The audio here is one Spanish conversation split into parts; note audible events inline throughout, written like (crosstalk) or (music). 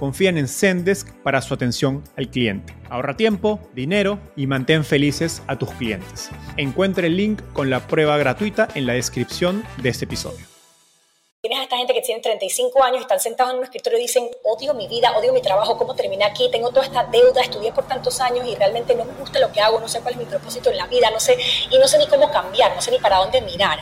confían en Zendesk para su atención al cliente. Ahorra tiempo, dinero y mantén felices a tus clientes. Encuentre el link con la prueba gratuita en la descripción de este episodio. Tienes a esta gente que tiene 35 años están sentados en un escritorio y dicen, odio mi vida, odio mi trabajo, cómo terminé aquí, tengo toda esta deuda, estudié por tantos años y realmente no me gusta lo que hago, no sé cuál es mi propósito en la vida, no sé, y no sé ni cómo cambiar, no sé ni para dónde mirar.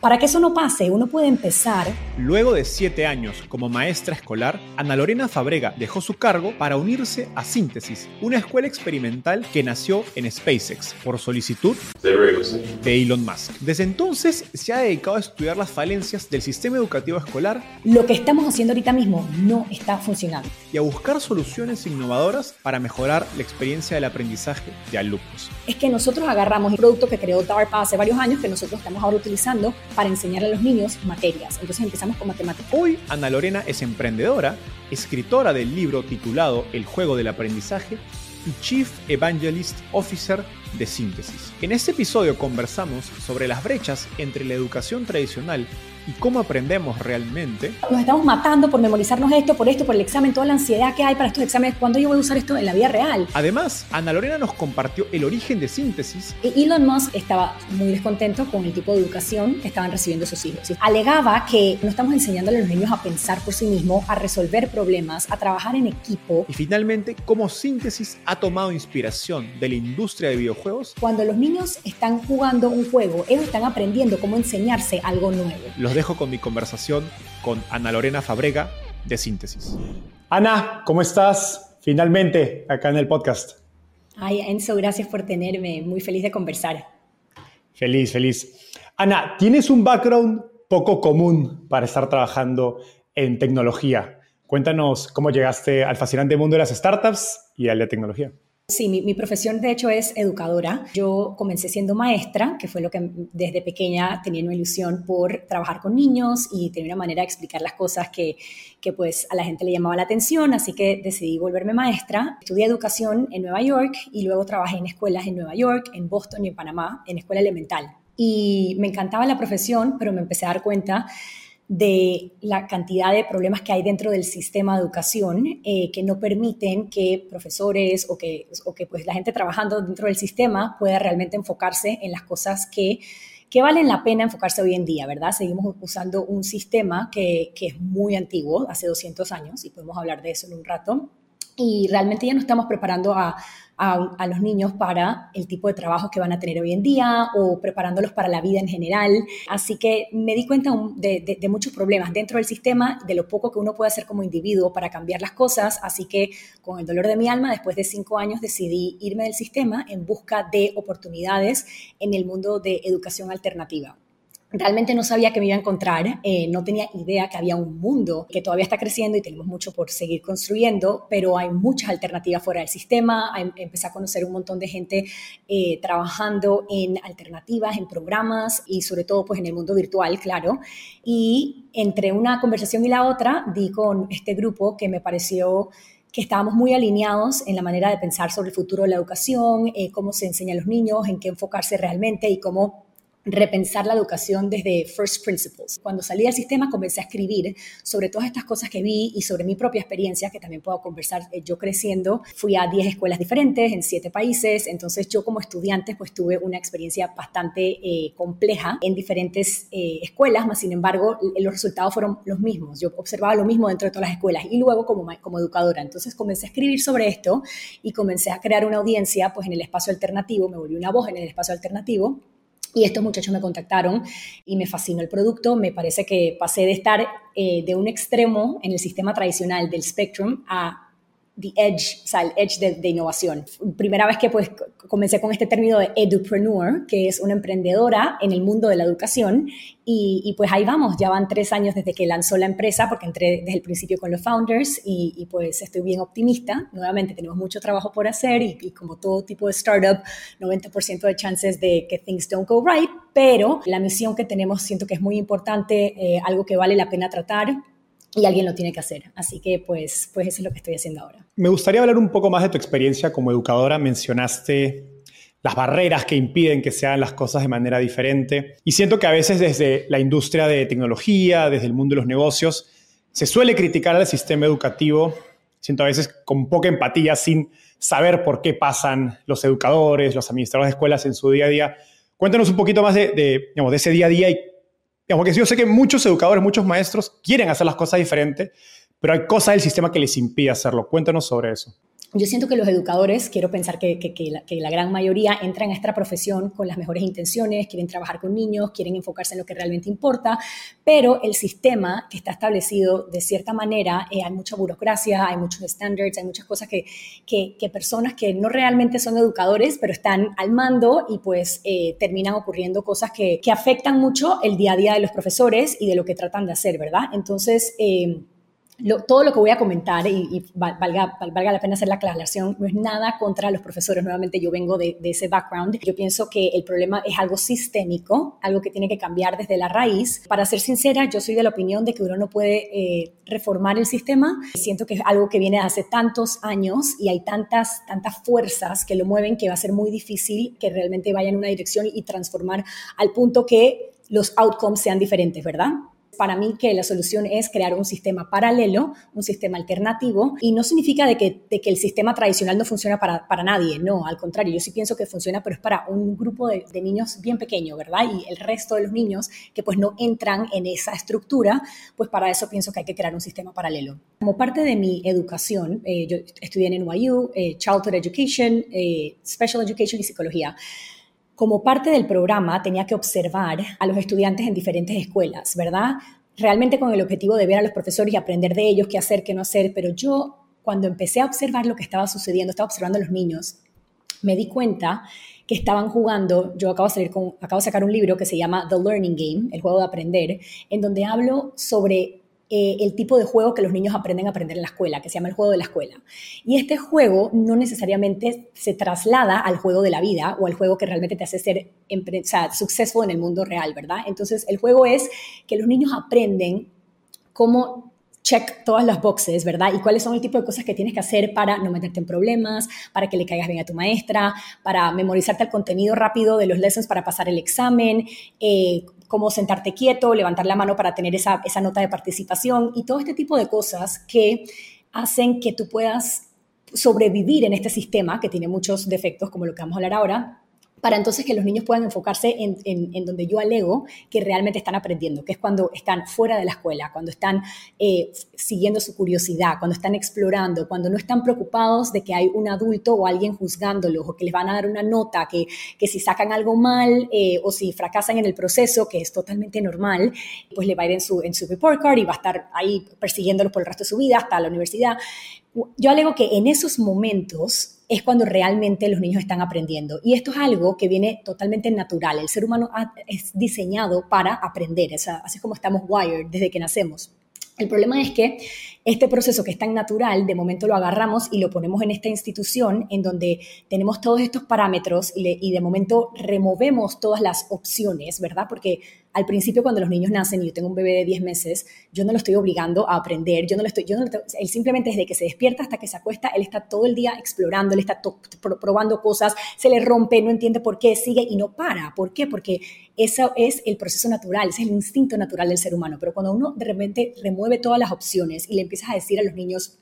Para que eso no pase, uno puede empezar. Luego de siete años como maestra escolar, Ana Lorena Fabrega dejó su cargo para unirse a Síntesis, una escuela experimental que nació en SpaceX por solicitud de Elon Musk. Desde entonces se ha dedicado a estudiar las falencias del sistema educativo escolar. Lo que estamos haciendo ahorita mismo no está funcionando. Y a buscar soluciones innovadoras para mejorar la experiencia del aprendizaje de alumnos. Es que nosotros agarramos el producto que creó DARPA hace varios años que nosotros estamos ahora utilizando para enseñar a los niños materias. Entonces empezamos con matemáticas. Hoy Ana Lorena es emprendedora, escritora del libro titulado El juego del aprendizaje y Chief Evangelist Officer de Síntesis. En este episodio conversamos sobre las brechas entre la educación tradicional y cómo aprendemos realmente. Nos estamos matando por memorizarnos esto, por esto, por el examen, toda la ansiedad que hay para estos exámenes. ¿Cuándo yo voy a usar esto en la vida real? Además, Ana Lorena nos compartió el origen de síntesis. Elon Musk estaba muy descontento con el tipo de educación que estaban recibiendo sus hijos. Alegaba que no estamos enseñando a los niños a pensar por sí mismos, a resolver problemas, a trabajar en equipo. Y finalmente, cómo síntesis ha tomado inspiración de la industria de videojuegos. Cuando los niños están jugando un juego, ellos están aprendiendo cómo enseñarse algo nuevo. Los dejo con mi conversación con Ana Lorena Fabrega de Síntesis. Ana, ¿cómo estás? Finalmente, acá en el podcast. Ay, Enzo, gracias por tenerme. Muy feliz de conversar. Feliz, feliz. Ana, tienes un background poco común para estar trabajando en tecnología. Cuéntanos cómo llegaste al fascinante mundo de las startups y al de tecnología. Sí, mi, profesión de hecho es educadora. Yo comencé siendo maestra, que fue lo que desde pequeña tenía una ilusión por trabajar con niños y tenía una manera de explicar las cosas que, que pues a la gente le llamaba la atención, así que decidí volverme maestra. Estudié educación en Nueva York y luego trabajé en escuelas en Nueva York, en Boston y en Panamá, en escuela elemental. Y me encantaba la profesión, pero me empecé a dar cuenta de la cantidad de problemas que hay dentro del sistema de educación eh, que no permiten que profesores o que, o que pues, la gente trabajando dentro del sistema pueda realmente enfocarse en las cosas que, que valen la pena enfocarse hoy en día, ¿verdad? Seguimos usando un sistema que, que es muy antiguo, hace 200 años, y podemos hablar de eso en un rato, y realmente ya no estamos preparando a, a, los niños para el tipo de trabajo que van a tener hoy en día o preparándolos para la vida en general. Así que me di cuenta de, de, muchos problemas dentro del sistema, de lo poco que uno puede hacer como individuo para cambiar las cosas. Así que con el dolor de mi alma, después de cinco años, decidí irme del sistema en busca de oportunidades en el mundo de educación alternativa. Realmente no sabía que me iba a encontrar, eh, no tenía idea que había un mundo que todavía está creciendo y tenemos mucho por seguir construyendo, pero hay muchas alternativas fuera del sistema. empecé a conocer un montón de gente eh, trabajando en alternativas, en programas y sobre todo pues en el mundo virtual, claro. Y entre una conversación y la otra di con este grupo que me pareció que estábamos muy alineados en la manera de pensar sobre el futuro de la educación, eh, cómo se enseña a los niños, en qué enfocarse realmente y cómo repensar la educación desde first principles. Cuando salí del sistema comencé a escribir sobre todas estas cosas que vi y sobre mi propia experiencia, que también puedo conversar eh, yo creciendo. Fui a 10 escuelas diferentes en 7 países, entonces yo como estudiante pues tuve una experiencia bastante eh, compleja en diferentes eh, escuelas, más sin embargo los resultados fueron los mismos. Yo observaba lo mismo dentro de todas las escuelas y luego como, como educadora. Entonces comencé a escribir sobre esto y comencé a crear una audiencia pues en el espacio alternativo, me volví una voz en el espacio alternativo y estos muchachos me contactaron y me fascinó el producto. Me parece que pasé de estar eh, de un extremo en el sistema tradicional del Spectrum a the edge, o sea, el edge de, innovación. Primera vez que pues comencé con este término de edupreneur, que es una emprendedora en el mundo de la educación, y, pues ahí vamos, ya van tres años desde que lanzó la empresa, porque entré desde el principio con los founders, y, pues estoy bien optimista. Nuevamente tenemos mucho trabajo por hacer, y, como todo tipo de startup, 90% de chances de que things don't go right, pero la misión que tenemos siento que es muy importante, eh, algo que vale la pena tratar, y alguien lo tiene que hacer. Así que pues, pues eso es lo que estoy haciendo ahora. Me gustaría hablar un poco más de tu experiencia como educadora. Mencionaste las barreras que impiden que se hagan las cosas de manera diferente. Y siento que a veces desde la industria de tecnología, desde el mundo de los negocios, se suele criticar al sistema educativo, siento a veces con poca empatía, sin saber por qué pasan los educadores, los administradores de escuelas en su día a día. Cuéntanos un poquito más de, de, de ese día a día y porque yo sé que muchos educadores, muchos maestros quieren hacer las cosas diferentes, pero hay cosas del sistema que les impide hacerlo. Cuéntanos sobre eso yo siento que los educadores, quiero pensar que, la, gran mayoría entran a esta profesión con las mejores intenciones, quieren trabajar con niños, quieren enfocarse en lo que realmente importa, pero el sistema que está establecido de cierta manera, eh, hay mucha burocracia, hay muchos estándares, hay muchas cosas que, personas que no realmente son educadores, pero están al mando y pues eh, terminan ocurriendo cosas que, afectan mucho el día a día de los profesores y de lo que tratan de hacer, ¿verdad? Entonces, eh, todo lo que voy a comentar, y, valga, valga, la pena hacer la aclaración, no es nada contra los profesores. Nuevamente, yo vengo de, ese background. Yo pienso que el problema es algo sistémico, algo que tiene que cambiar desde la raíz. Para ser sincera, yo soy de la opinión de que uno no puede eh, reformar el sistema. Siento que es algo que viene de hace tantos años y hay tantas, tantas fuerzas que lo mueven que va a ser muy difícil que realmente vaya en una dirección y transformar al punto que los outcomes sean diferentes, ¿verdad? Para mí que la solución es crear un sistema paralelo, un sistema alternativo, y no significa de que, que el sistema tradicional no funciona para, para, nadie, no, al contrario, yo sí pienso que funciona, pero es para un grupo de, niños bien pequeño, ¿verdad? Y el resto de los niños que pues no entran en esa estructura, pues para eso pienso que hay que crear un sistema paralelo. Como parte de mi educación, eh, yo estudié en NYU, eh, Childhood Education, eh, Special Education y Psicología como parte del programa tenía que observar a los estudiantes en diferentes escuelas, ¿verdad? Realmente con el objetivo de ver a los profesores y aprender de ellos qué hacer, qué no hacer, pero yo cuando empecé a observar lo que estaba sucediendo, estaba observando a los niños, me di cuenta que estaban jugando, yo acabo de, salir con, acabo de sacar un libro que se llama The Learning Game, el juego de aprender, en donde hablo sobre eh, el tipo de juego que los niños aprenden a aprender en la escuela, que se llama el juego de la escuela. Y este juego no necesariamente se traslada al juego de la vida o al juego que realmente te hace ser o sea, en el mundo real, ¿verdad? Entonces, el juego es que los niños aprenden cómo check todas las boxes, ¿verdad? Y cuáles son el tipo de cosas que tienes que hacer para no meterte en problemas, para que le caigas bien a tu maestra, para memorizarte el contenido rápido de los lessons para pasar el examen, eh, cómo sentarte quieto, levantar la mano para tener esa, esa nota de participación y todo este tipo de cosas que hacen que tú puedas sobrevivir en este sistema que tiene muchos defectos, como lo que vamos a hablar ahora, para entonces que los niños puedan enfocarse en, donde yo alego que realmente están aprendiendo, que es cuando están fuera de la escuela, cuando están eh, siguiendo su curiosidad, cuando están explorando, cuando no están preocupados de que hay un adulto o alguien juzgándolos o que les van a dar una nota, que, que si sacan algo mal eh, o si fracasan en el proceso, que es totalmente normal, pues le va a ir en su, en su report card y va a estar ahí persiguiéndolos por el resto de su vida hasta la universidad. Yo alego que en esos momentos es cuando realmente los niños están aprendiendo. Y esto es algo que viene totalmente natural. El ser humano es diseñado para aprender, así como estamos wired desde que nacemos. El problema es que este proceso que es tan natural, de momento lo agarramos y lo ponemos en esta institución en donde tenemos todos estos parámetros y, y, de momento removemos todas las opciones, ¿verdad? Porque al principio cuando los niños nacen y yo tengo un bebé de 10 meses, yo no lo estoy obligando a aprender, yo no lo estoy, yo no él simplemente desde que se despierta hasta que se acuesta, él está todo el día explorando, él está probando cosas, se le rompe, no entiende por qué, sigue y no para. ¿Por qué? Porque eso es el proceso natural, ese es el instinto natural del ser humano. Pero cuando uno de repente remueve todas las opciones y le empiezas a decir a los niños,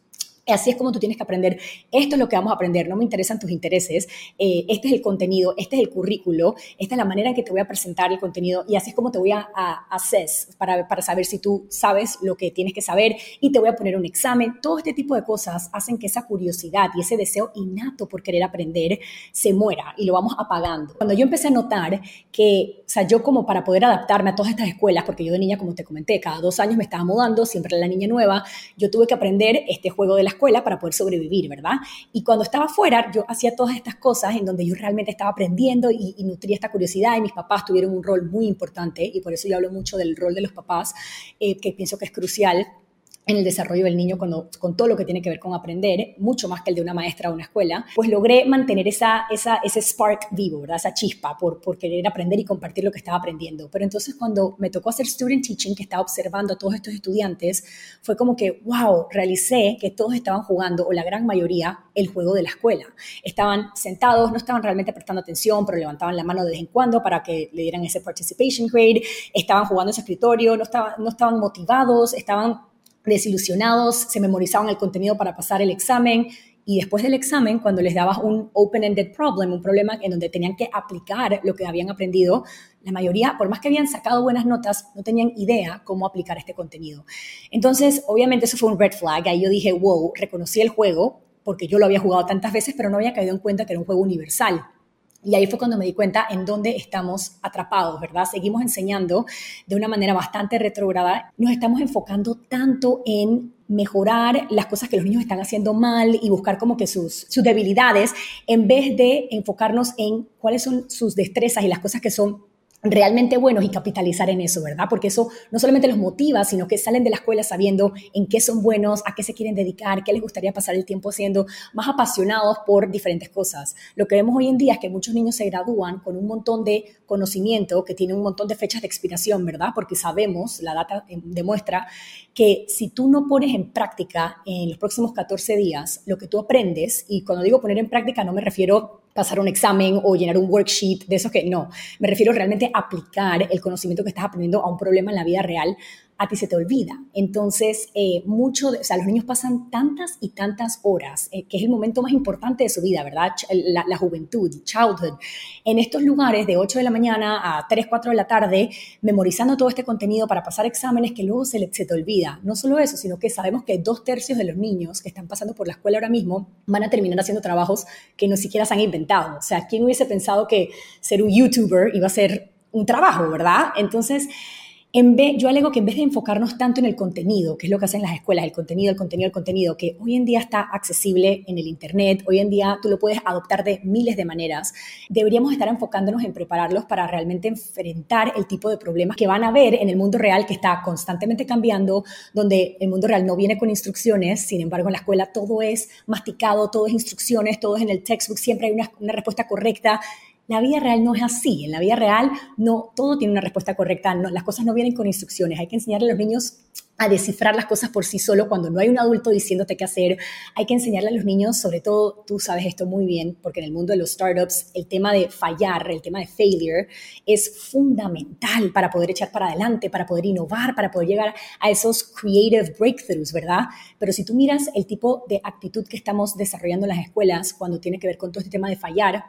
Así es como tú tienes que aprender. Esto es lo que vamos a aprender. No me interesan tus intereses. Eh, este es el contenido. Este es el currículo. Esta es la manera en que te voy a presentar el contenido. Y así es como te voy a, hacer para, para saber si tú sabes lo que tienes que saber. Y te voy a poner un examen. Todo este tipo de cosas hacen que esa curiosidad y ese deseo innato por querer aprender se muera y lo vamos apagando. Cuando yo empecé a notar que, o sea, yo como para poder adaptarme a todas estas escuelas, porque yo de niña, como te comenté, cada dos años me estaba mudando, siempre la niña nueva, yo tuve que aprender este juego de las escuela para poder sobrevivir, ¿verdad? Y cuando estaba fuera, yo hacía todas estas cosas en donde yo realmente estaba aprendiendo y, nutría esta curiosidad y mis papás tuvieron un rol muy importante y por eso yo hablo mucho del rol de los papás, eh, que pienso que es crucial en el desarrollo del niño cuando, con todo lo que tiene que ver con aprender, mucho más que el de una maestra o una escuela, pues logré mantener esa, esa, ese spark vivo, ¿verdad? esa chispa por, por querer aprender y compartir lo que estaba aprendiendo. Pero entonces cuando me tocó hacer student teaching, que estaba observando a todos estos estudiantes, fue como que, wow, realicé que todos estaban jugando, o la gran mayoría, el juego de la escuela. Estaban sentados, no estaban realmente prestando atención, pero levantaban la mano de vez en cuando para que le dieran ese participation grade, estaban jugando en su escritorio, no estaban, no estaban motivados, estaban desilusionados, se memorizaban el contenido para pasar el examen y después del examen, cuando les dabas un open-ended problem, un problema en donde tenían que aplicar lo que habían aprendido, la mayoría, por más que habían sacado buenas notas, no tenían idea cómo aplicar este contenido. Entonces, obviamente eso fue un red flag. Ahí yo dije, wow, reconocí el juego porque yo lo había jugado tantas veces, pero no había caído en cuenta que era un juego universal. Y ahí fue cuando me di cuenta en dónde estamos atrapados, ¿verdad? Seguimos enseñando de una manera bastante retrograda. Nos estamos enfocando tanto en mejorar las cosas que los niños están haciendo mal y buscar como que sus, debilidades, en vez de enfocarnos en cuáles son sus destrezas y las cosas que son realmente buenos y capitalizar en eso, ¿verdad? Porque eso no solamente los motiva, sino que salen de la escuela sabiendo en qué son buenos, a qué se quieren dedicar, qué les gustaría pasar el tiempo haciendo, más apasionados por diferentes cosas. Lo que vemos hoy en día es que muchos niños se gradúan con un montón de conocimiento que tiene un montón de fechas de expiración, ¿verdad? Porque sabemos, la data eh, demuestra que si tú no pones en práctica en los próximos 14 días lo que tú aprendes, y cuando digo poner en práctica no me refiero pasar un examen o llenar un worksheet, de eso que no, me refiero realmente a aplicar el conocimiento que estás aprendiendo a un problema en la vida real a ti se te olvida. Entonces, eh, mucho, o sea, los niños pasan tantas y tantas horas, eh, que es el momento más importante de su vida, ¿verdad? La, juventud, childhood, en estos lugares de 8 de la mañana a 3, 4 de la tarde, memorizando todo este contenido para pasar exámenes que luego se, se te olvida. No solo eso, sino que sabemos que dos tercios de los niños que están pasando por la escuela ahora mismo van a terminar haciendo trabajos que no siquiera se han inventado. O sea, ¿quién hubiese pensado que ser un youtuber iba a ser un trabajo, verdad? Entonces, en vez, yo alego que en vez de enfocarnos tanto en el contenido, que es lo que hacen las escuelas, el contenido, el contenido, el contenido, que hoy en día está accesible en el Internet, hoy en día tú lo puedes adoptar de miles de maneras, deberíamos estar enfocándonos en prepararlos para realmente enfrentar el tipo de problemas que van a haber en el mundo real que está constantemente cambiando, donde el mundo real no viene con instrucciones, sin embargo en la escuela todo es masticado, todo es instrucciones, todo es en el textbook, siempre hay una, una respuesta correcta la vida real no es así. En la vida real no todo tiene una respuesta correcta. Las cosas no vienen con instrucciones. Hay que enseñarle a los niños a descifrar las cosas por sí solo cuando no hay un adulto diciéndote qué hacer. Hay que enseñarle a los niños, sobre todo tú sabes esto muy bien, porque en el mundo de los startups el tema de fallar, el tema de failure es fundamental para poder echar para adelante, para poder innovar, para poder llegar a esos creative breakthroughs, ¿verdad? Pero si tú miras el tipo de actitud que estamos desarrollando en las escuelas cuando tiene que ver con todo este tema de fallar,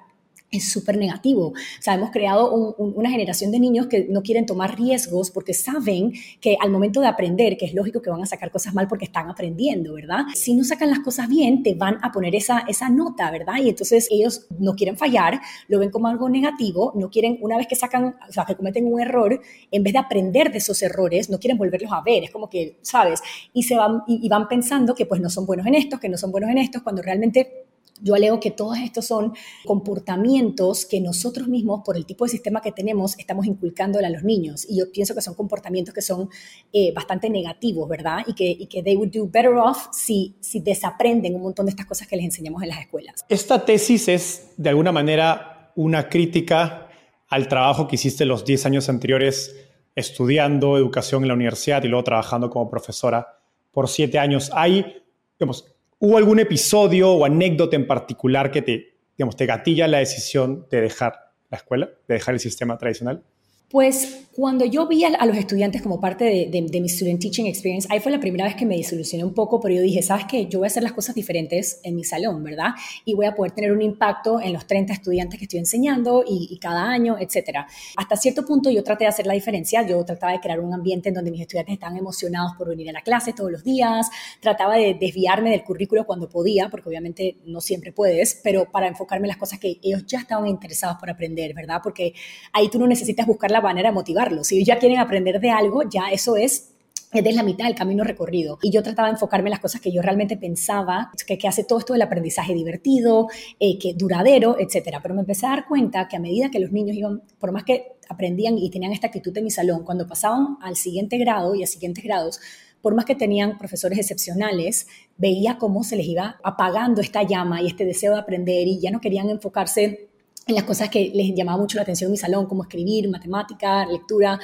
es súper negativo. O sea, hemos creado una generación de niños que no quieren tomar riesgos porque saben que al momento de aprender, que es lógico que van a sacar cosas mal porque están aprendiendo, ¿verdad? Si no sacan las cosas bien, te van a poner esa, esa nota, ¿verdad? Y entonces ellos no quieren fallar, lo ven como algo negativo, no quieren, una vez que sacan, o sea, que cometen un error, en vez de aprender de esos errores, no quieren volverlos a ver. Es como que, ¿sabes? Y, se van, y, y van pensando que pues no son buenos en estos, que no son buenos en estos, cuando realmente yo alego que todos estos son comportamientos que nosotros mismos, por el tipo de sistema que tenemos, estamos inculcándole a los niños. Y yo pienso que son comportamientos que son eh, bastante negativos, ¿verdad? Y que, y que they would do better off si, si desaprenden un montón de estas cosas que les enseñamos en las escuelas. Esta tesis es, de alguna manera, una crítica al trabajo que hiciste los 10 años anteriores estudiando educación en la universidad y luego trabajando como profesora por siete años. ¿Hay, digamos, ¿Hubo algún episodio o anécdota en particular que te, digamos, te gatilla la decisión de dejar la escuela, de dejar el sistema tradicional? Pues cuando yo vi a, los estudiantes como parte de, mi Student Teaching Experience, ahí fue la primera vez que me disolucioné un poco, pero yo dije, ¿sabes qué? Yo voy a hacer las cosas diferentes en mi salón, ¿verdad? Y voy a poder tener un impacto en los 30 estudiantes que estoy enseñando y, cada año, etcétera. Hasta cierto punto yo traté de hacer la diferencia, yo trataba de crear un ambiente en donde mis estudiantes estaban emocionados por venir a la clase todos los días, trataba de desviarme del currículo cuando podía, porque obviamente no siempre puedes, pero para enfocarme en las cosas que ellos ya estaban interesados por aprender, ¿verdad? Porque ahí tú no necesitas buscar la manera de motivarlos. Si ya quieren aprender de algo, ya eso es es la mitad del camino recorrido. Y yo trataba de enfocarme en las cosas que yo realmente pensaba, que, que hace todo esto del aprendizaje divertido, eh, que duradero, etcétera. Pero me empecé a dar cuenta que a medida que los niños iban, por más que aprendían y tenían esta actitud en mi salón, cuando pasaban al siguiente grado y a siguientes grados, por más que tenían profesores excepcionales, veía cómo se les iba apagando esta llama y este deseo de aprender y ya no querían enfocarse en las cosas que les llamaba mucho la atención en mi salón, como escribir, matemática, lectura.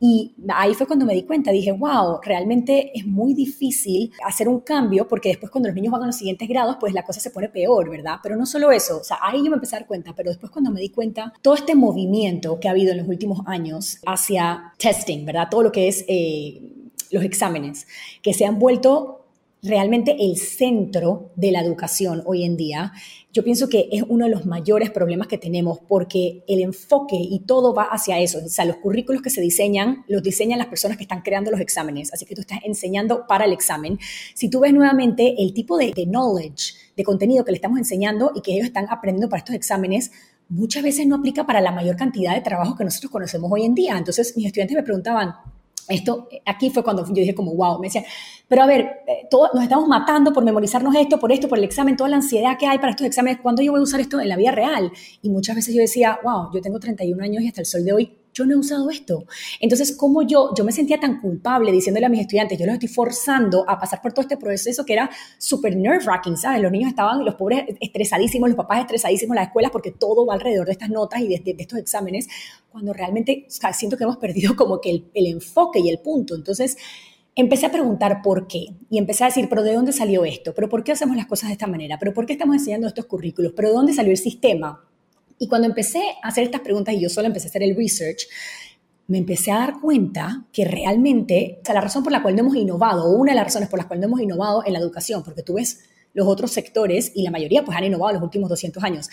Y ahí fue cuando me di cuenta, dije, wow, realmente es muy difícil hacer un cambio porque después cuando los niños van a los siguientes grados, pues la cosa se pone peor, ¿verdad? Pero no solo eso, o sea, ahí yo me empecé a dar cuenta, pero después cuando me di cuenta, todo este movimiento que ha habido en los últimos años hacia testing, ¿verdad? Todo lo que es eh, los exámenes, que se han vuelto realmente el centro de la educación hoy en día, yo pienso que es uno de los mayores problemas que tenemos porque el enfoque y todo va hacia eso. O sea, los currículos que se diseñan, los diseñan las personas que están creando los exámenes. Así que tú estás enseñando para el examen. Si tú ves nuevamente el tipo de, de knowledge, de contenido que le estamos enseñando y que ellos están aprendiendo para estos exámenes, muchas veces no aplica para la mayor cantidad de trabajo que nosotros conocemos hoy en día. Entonces, mis estudiantes me preguntaban, esto, aquí fue cuando yo dije como, wow, me decían, pero a ver, eh, todos nos estamos matando por memorizarnos esto, por esto, por el examen, toda la ansiedad que hay para estos exámenes, ¿cuándo yo voy a usar esto en la vida real? Y muchas veces yo decía, wow, yo tengo 31 años y hasta el sol de hoy yo no he usado esto. Entonces, como yo, yo me sentía tan culpable diciéndole a mis estudiantes, yo los estoy forzando a pasar por todo este proceso que era súper nerve-wracking, ¿sabes? Los niños estaban, los pobres estresadísimos, los papás estresadísimos las escuelas porque todo va alrededor de estas notas y de, estos exámenes, cuando realmente siento que hemos perdido como que el, el enfoque y el punto. Entonces, empecé a preguntar por qué y empecé a decir, pero ¿de dónde salió esto? ¿Pero por qué hacemos las cosas de esta manera? ¿Pero por qué estamos enseñando estos currículos? ¿Pero de dónde salió el sistema? Y cuando empecé a hacer estas preguntas y yo solo empecé a hacer el research, me empecé a dar cuenta que realmente, o sea, la razón por la cual no hemos innovado, o una de las razones por las cuales no hemos innovado en la educación, porque tú ves los otros sectores y la mayoría pues han innovado los últimos 200 años,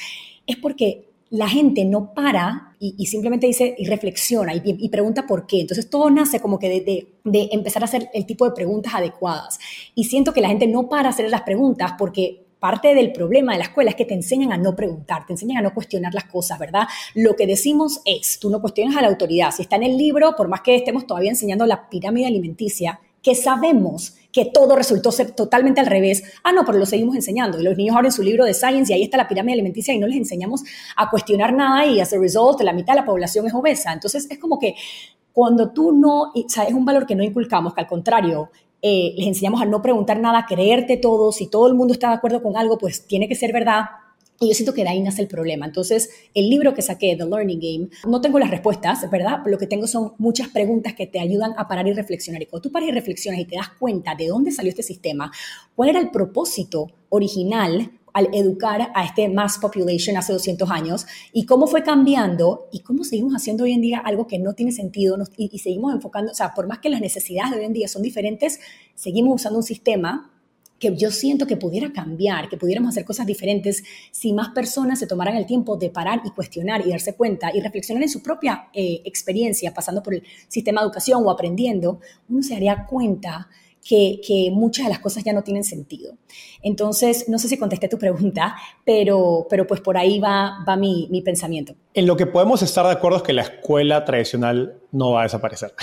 es porque la gente no para y, simplemente dice y reflexiona y, pregunta por qué. Entonces todo nace como que de, de, empezar a hacer el tipo de preguntas adecuadas. Y siento que la gente no para hacer las preguntas porque parte del problema de la escuela es que te enseñan a no preguntar, te enseñan a no cuestionar las cosas, ¿verdad? Lo que decimos es, tú no cuestionas a la autoridad. Si está en el libro, por más que estemos todavía enseñando la pirámide alimenticia, que sabemos que todo resultó ser totalmente al revés. Ah, no, pero lo seguimos enseñando. Y los niños abren su libro de Science y ahí está la pirámide alimenticia y no les enseñamos a cuestionar nada y as a result la mitad de la población es obesa. Entonces es como que cuando tú no, o sea, es un valor que no inculcamos, que al contrario, eh, les enseñamos a no preguntar nada, creerte todo, si todo el mundo está de acuerdo con algo, pues tiene que ser verdad. Y yo siento que de ahí nace el problema. Entonces, el libro que saqué, The Learning Game, no tengo las respuestas, ¿verdad? Lo que tengo son muchas preguntas que te ayudan a parar y reflexionar. Y cuando tú paras y reflexionas y te das cuenta de dónde salió este sistema, cuál era el propósito original al educar a este mass population hace 200 años y cómo fue cambiando y cómo seguimos haciendo hoy en día algo que no tiene sentido y, y seguimos enfocando, o sea, por más que las necesidades de hoy en día son diferentes, seguimos usando un sistema que yo siento que pudiera cambiar, que pudiéramos hacer cosas diferentes si más personas se tomaran el tiempo de parar y cuestionar y darse cuenta y reflexionar en su propia eh, experiencia pasando por el sistema de educación o aprendiendo, uno se daría cuenta que, muchas de las cosas ya no tienen sentido. Entonces, no sé si contesté tu pregunta, pero, pero pues por ahí va, va mi, mi pensamiento. En lo que podemos estar de acuerdo es que la escuela tradicional no va a desaparecer.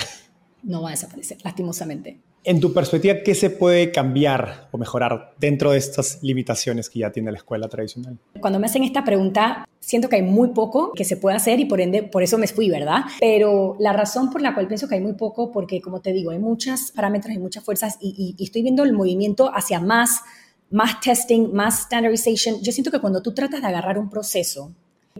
No va a desaparecer, lastimosamente. En tu perspectiva, ¿qué se puede cambiar o mejorar dentro de estas limitaciones que ya tiene la escuela tradicional? Cuando me hacen esta pregunta, siento que hay muy poco que se puede hacer y por ende, por eso me fui, ¿verdad? Pero la razón por la cual pienso que hay muy poco, porque como te digo, hay muchos parámetros y muchas fuerzas y, y estoy viendo el movimiento hacia más, más testing, más standardization. Yo siento que cuando tú tratas de agarrar un proceso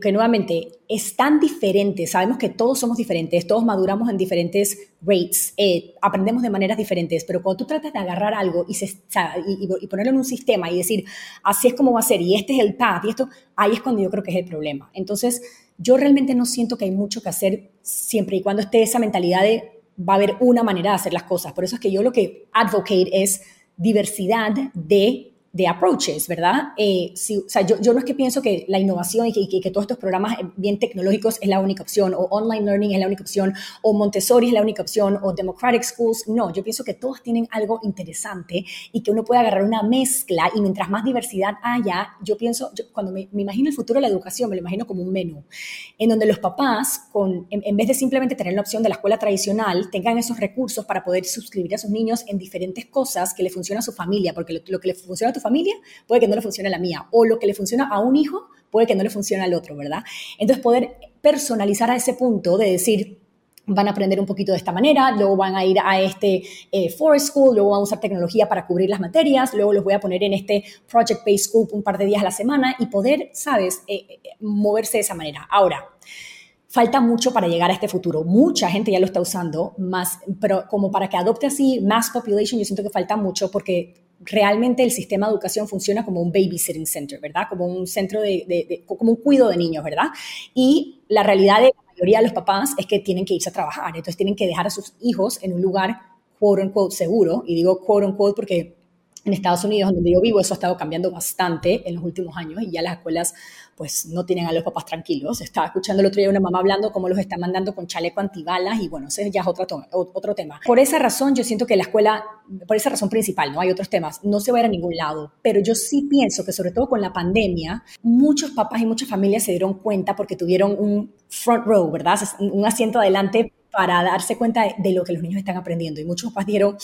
que nuevamente es tan diferente, sabemos que todos somos diferentes, todos maduramos en diferentes rates, eh, aprendemos de maneras diferentes, pero cuando tú tratas de agarrar algo y, y, ponerlo en un sistema y decir, así es como va a ser, y este es el path, y esto, ahí es cuando yo creo que es el problema. Entonces, yo realmente no siento que hay mucho que hacer siempre y cuando esté esa mentalidad de va a haber una manera de hacer las cosas. Por eso es que yo lo que advocate es diversidad de de approaches, ¿verdad? Eh, o sea, yo, yo, no es que pienso que la innovación y que, que, todos estos programas eh, bien tecnológicos es la única opción, o online learning es la única opción, o Montessori es la única opción, o Democratic Schools. No, yo pienso que todos tienen algo interesante y que uno puede agarrar una mezcla y mientras más diversidad haya, yo pienso, cuando me, imagino el futuro de la educación, me lo imagino como un menú, en donde los papás, con, en, vez de simplemente tener la opción de la escuela tradicional, tengan esos recursos para poder suscribir a sus niños en diferentes cosas que le funcionan a su familia, porque lo, lo que le funciona a tu familia puede que no le funcione a la mía, o lo que le funciona a un hijo puede que no le funcione al otro, ¿verdad? Entonces poder personalizar a ese punto de decir, van a aprender un poquito de esta manera, luego van a ir a este eh, Forest School, luego van a usar tecnología para cubrir las materias, luego los voy a poner en este Project Based School un par de días a la semana y poder, sabes, eh, eh, moverse de esa manera. Ahora, falta mucho para llegar a este futuro. Mucha gente ya lo está usando, más, pero como para que adopte así mass population, yo siento que falta mucho porque realmente el sistema de educación funciona como un babysitting center, ¿verdad? Como un centro de, como un cuido de niños, ¿verdad? Y la realidad de la mayoría de los papás es que tienen que irse a trabajar, entonces tienen que dejar a sus hijos en un lugar quote unquote seguro, y digo quote unquote porque en Estados Unidos, donde yo vivo, eso ha estado cambiando bastante en los últimos años y ya las escuelas pues no tienen a los papás tranquilos. Estaba escuchando el otro día una mamá hablando cómo los están mandando con chaleco antibalas y bueno, ese ya es otro, otro tema. Por esa razón yo siento que la escuela, por esa razón principal, no hay otros temas, no se va a ir a ningún lado, pero yo sí pienso que sobre todo con la pandemia, muchos papás y muchas familias se dieron cuenta porque tuvieron un front row, ¿verdad? Un asiento adelante para darse cuenta de, de lo que los niños están aprendiendo y muchos papás dijeron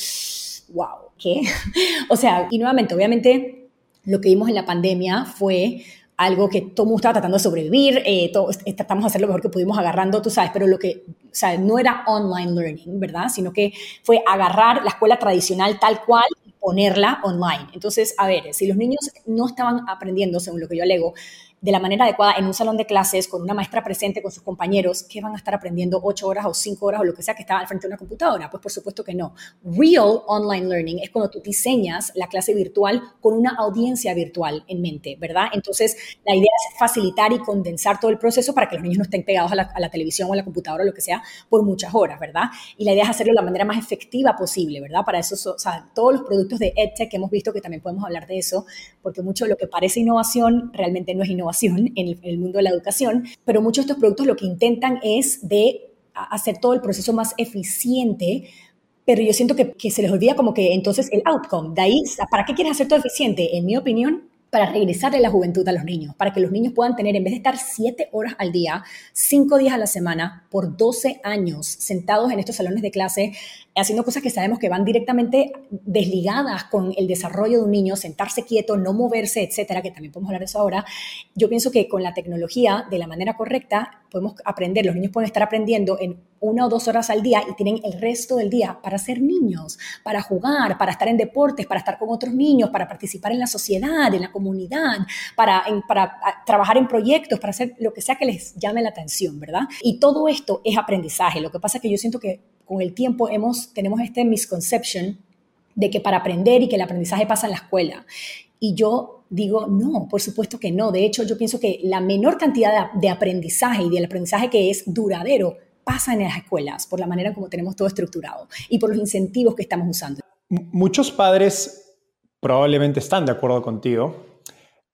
wow, ¿qué? (laughs) o sea, y nuevamente, obviamente, lo que vimos en la pandemia fue algo que todo el mundo estaba tratando de sobrevivir, eh, tratamos de hacer lo mejor que pudimos agarrando, tú sabes, pero lo que, o sea, no era online learning, ¿verdad? Sino que fue agarrar la escuela tradicional tal cual y ponerla online. Entonces, a ver, si los niños no estaban aprendiendo, según lo que yo alego, de la manera adecuada en un salón de clases con una maestra presente con sus compañeros, ¿qué van a estar aprendiendo ocho horas o cinco horas o lo que sea que está al frente de una computadora? Pues por supuesto que no. Real online learning es cuando tú diseñas la clase virtual con una audiencia virtual en mente, ¿verdad? Entonces, la idea es facilitar y condensar todo el proceso para que los niños no estén pegados a la, televisión o a la computadora o lo que sea por muchas horas, ¿verdad? Y la idea es hacerlo de la manera más efectiva posible, ¿verdad? Para eso, o sea, todos los productos de EdTech que hemos visto, que también podemos hablar de eso, porque mucho de lo que parece innovación realmente no es innovación en el, mundo de la educación, pero muchos de estos productos lo que intentan es de hacer todo el proceso más eficiente pero yo siento que, se les olvida como que entonces el outcome, de ahí, ¿para qué quieres hacer todo eficiente? En mi opinión, para regresarle la juventud a los niños, para que los niños puedan tener, en vez de estar siete horas al día, cinco días a la semana, por 12 años, sentados en estos salones de clase, haciendo cosas que sabemos que van directamente desligadas con el desarrollo de un niño, sentarse quieto, no moverse, etcétera, que también podemos hablar de eso ahora. Yo pienso que con la tecnología, de la manera correcta, podemos aprender, los niños pueden estar aprendiendo en una o dos horas al día y tienen el resto del día para ser niños, para jugar, para estar en deportes, para estar con otros niños, para participar en la sociedad, en la comunidad, para, trabajar en proyectos, para hacer lo que sea que les llame la atención, ¿verdad? Y todo esto es aprendizaje. Lo que pasa es que yo siento que con el tiempo hemos, tenemos este misconception de que para aprender y que el aprendizaje pasa en la escuela. Y yo digo, no, por supuesto que no. De hecho, yo pienso que la menor cantidad de, aprendizaje y del aprendizaje que es duradero pasa en las escuelas por la manera como tenemos todo estructurado y por los incentivos que estamos usando. Muchos padres probablemente están de acuerdo contigo,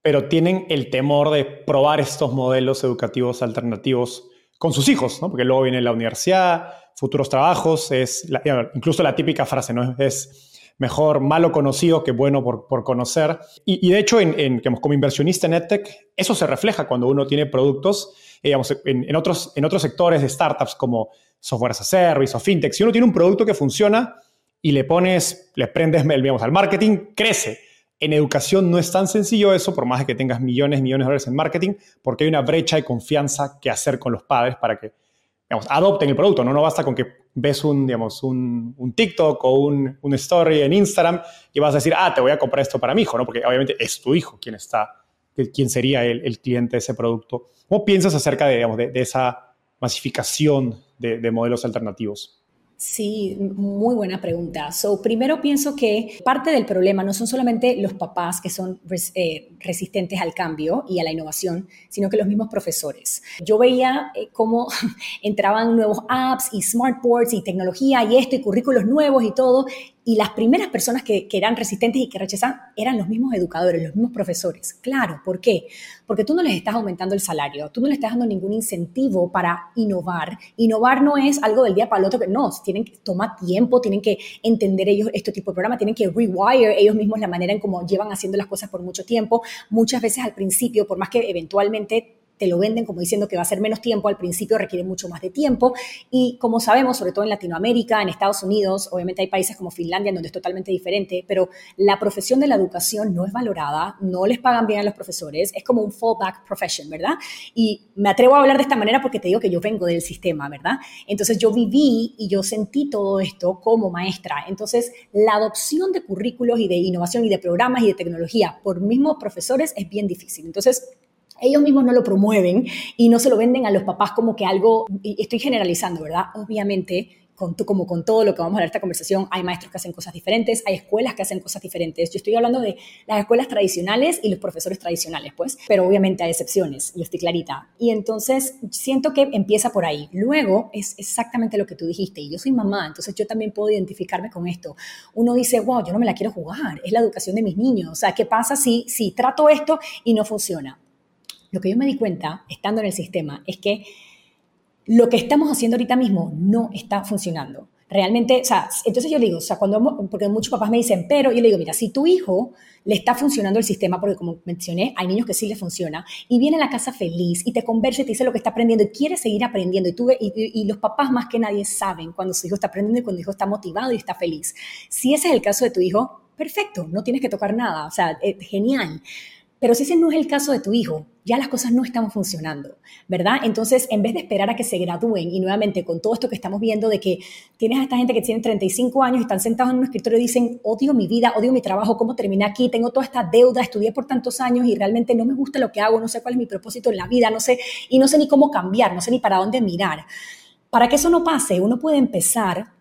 pero tienen el temor de probar estos modelos educativos alternativos con sus hijos, ¿no? porque luego viene la universidad, futuros trabajos, es incluso la típica frase, ¿no? Es mejor malo conocido que bueno por, por conocer. Y, de hecho, en, en, como inversionista en EdTech, eso se refleja cuando uno tiene productos, eh, digamos, en, en, otros, en otros sectores de startups como software as a service o fintech. Si uno tiene un producto que funciona y le pones, le prendes, digamos, al marketing, crece. En educación no es tan sencillo eso, por más que tengas millones y millones de dólares en marketing, porque hay una brecha de confianza que hacer con los padres para que digamos, adopten el producto. No, no basta con que ves un, digamos, un, TikTok o un, story en Instagram y vas a decir, ah, te voy a comprar esto para mi hijo, ¿no? Porque obviamente es tu hijo quien está quién sería el, cliente de ese producto. ¿Cómo piensas acerca de, de, esa masificación de modelos alternativos? Sí, muy buena pregunta. So, primero pienso que parte del problema no son solamente los papás que son eh, resistentes al cambio y a la innovación, sino que los mismos profesores. Yo veía eh, cómo (laughs) entraban nuevos apps y smartboards y tecnología y esto y currículos nuevos y todo, y las primeras personas que, eran resistentes y que rechazaban eran los mismos educadores, los mismos profesores. Claro, ¿por qué? Porque tú no les estás aumentando el salario, tú no les estás dando ningún incentivo para innovar. Innovar no es algo del día para el otro, que no, tienen que tomar tiempo, tienen que entender ellos este tipo de programa, tienen que rewire ellos mismos la manera en cómo llevan haciendo las cosas por mucho tiempo. Muchas veces al principio, por más que eventualmente te lo venden como diciendo que va a ser menos tiempo, al principio requiere mucho más de tiempo y como sabemos, sobre todo en Latinoamérica, en Estados Unidos, obviamente hay países como Finlandia donde es totalmente diferente, pero la profesión de la educación no es valorada, no les pagan bien a los profesores, es como un fallback profession, ¿verdad? Y me atrevo a hablar de esta manera porque te digo que yo vengo del sistema, ¿verdad? Entonces yo viví y yo sentí todo esto como maestra. Entonces la adopción de currículos y de innovación y de programas y de tecnología por mismos profesores es bien difícil. Entonces, ellos mismos no lo promueven y no se lo venden a los papás como que algo, y estoy generalizando, ¿verdad? Obviamente, con, como con todo lo que vamos a hablar esta conversación, hay maestros que hacen cosas diferentes, hay escuelas que hacen cosas diferentes. Yo estoy hablando de las escuelas tradicionales y los profesores tradicionales, pues, pero obviamente hay excepciones, yo estoy clarita. Y entonces siento que empieza por ahí. Luego es exactamente lo que tú dijiste, y yo soy mamá, entonces yo también puedo identificarme con esto. Uno dice, wow, yo no me la quiero jugar, es la educación de mis niños. O sea, ¿qué pasa si, si trato esto y no funciona? Lo que yo me di cuenta, estando en el sistema, es que lo que estamos haciendo ahorita mismo no está funcionando. Realmente, o sea, entonces yo digo, o sea, cuando, porque muchos papás me dicen, pero yo le digo, mira, si tu hijo le está funcionando el sistema, porque como mencioné, hay niños que sí le funciona, y viene a la casa feliz y te conversa y te dice lo que está aprendiendo y quiere seguir aprendiendo, y, tú, y, y los papás más que nadie saben cuando su hijo está aprendiendo y cuando su hijo está motivado y está feliz. Si ese es el caso de tu hijo, perfecto, no tienes que tocar nada, o sea, es genial. Pero si ese no es el caso de tu hijo, ya las cosas no están funcionando, ¿verdad? Entonces, en vez de esperar a que se gradúen y nuevamente con todo esto que estamos viendo de que tienes a esta gente que tiene 35 años y están sentados en un escritorio y dicen, odio mi vida, odio mi trabajo, cómo terminé aquí, tengo toda esta deuda, estudié por tantos años y realmente no me gusta lo que hago, no sé cuál es mi propósito en la vida, no sé, y no sé ni cómo cambiar, no sé ni para dónde mirar. Para que eso no pase, uno puede empezar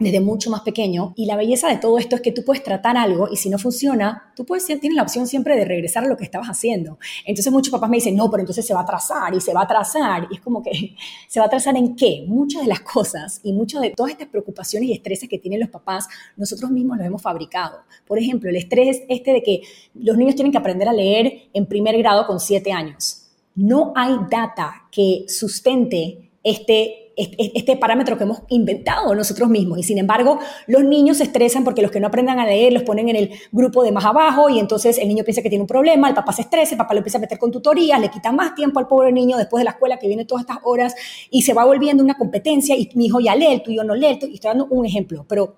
desde mucho más pequeño. Y la belleza de todo esto es que tú puedes tratar algo y si no funciona, tú puedes, tienes la opción siempre de regresar a lo que estabas haciendo. Entonces muchos papás me dicen, no, pero entonces se va a atrasar y se va a atrasar. Y es como que, (laughs) ¿se va a atrasar en qué? Muchas de las cosas y muchas de todas estas preocupaciones y estreses que tienen los papás, nosotros mismos los hemos fabricado. Por ejemplo, el estrés este de que los niños tienen que aprender a leer en primer grado con siete años. No hay data que sustente este este parámetro que hemos inventado nosotros mismos. Y sin embargo, los niños se estresan porque los que no aprendan a leer los ponen en el grupo de más abajo y entonces el niño piensa que tiene un problema, el papá se estresa, el papá lo empieza a meter con tutorías, le quita más tiempo al pobre niño después de la escuela que viene todas estas horas y se va volviendo una competencia y mi hijo ya lee, el tuyo no lee, y estoy dando un ejemplo, pero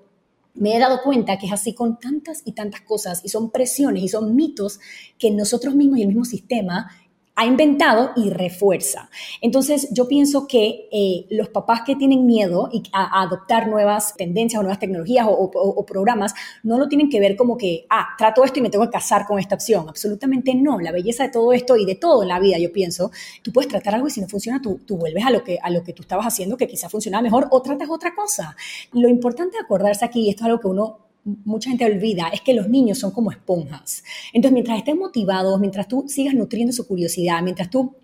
me he dado cuenta que es así con tantas y tantas cosas y son presiones y son mitos que nosotros mismos y el mismo sistema ha inventado y refuerza. Entonces, yo pienso que eh, los papás que tienen miedo a, adoptar nuevas tendencias o nuevas tecnologías o, programas, no lo tienen que ver como que, ah, trato esto y me tengo que casar con esta opción. Absolutamente no. La belleza de todo esto y de todo en la vida, yo pienso, tú puedes tratar algo y si no funciona, tú, tú vuelves a lo, que, a lo que tú estabas haciendo, que quizás funcionaba mejor, o tratas otra cosa. Lo importante de acordarse aquí, y esto es algo que uno mucha gente olvida es que los niños son como esponjas. Entonces, mientras estén motivados, mientras tú sigas nutriendo su curiosidad, mientras tú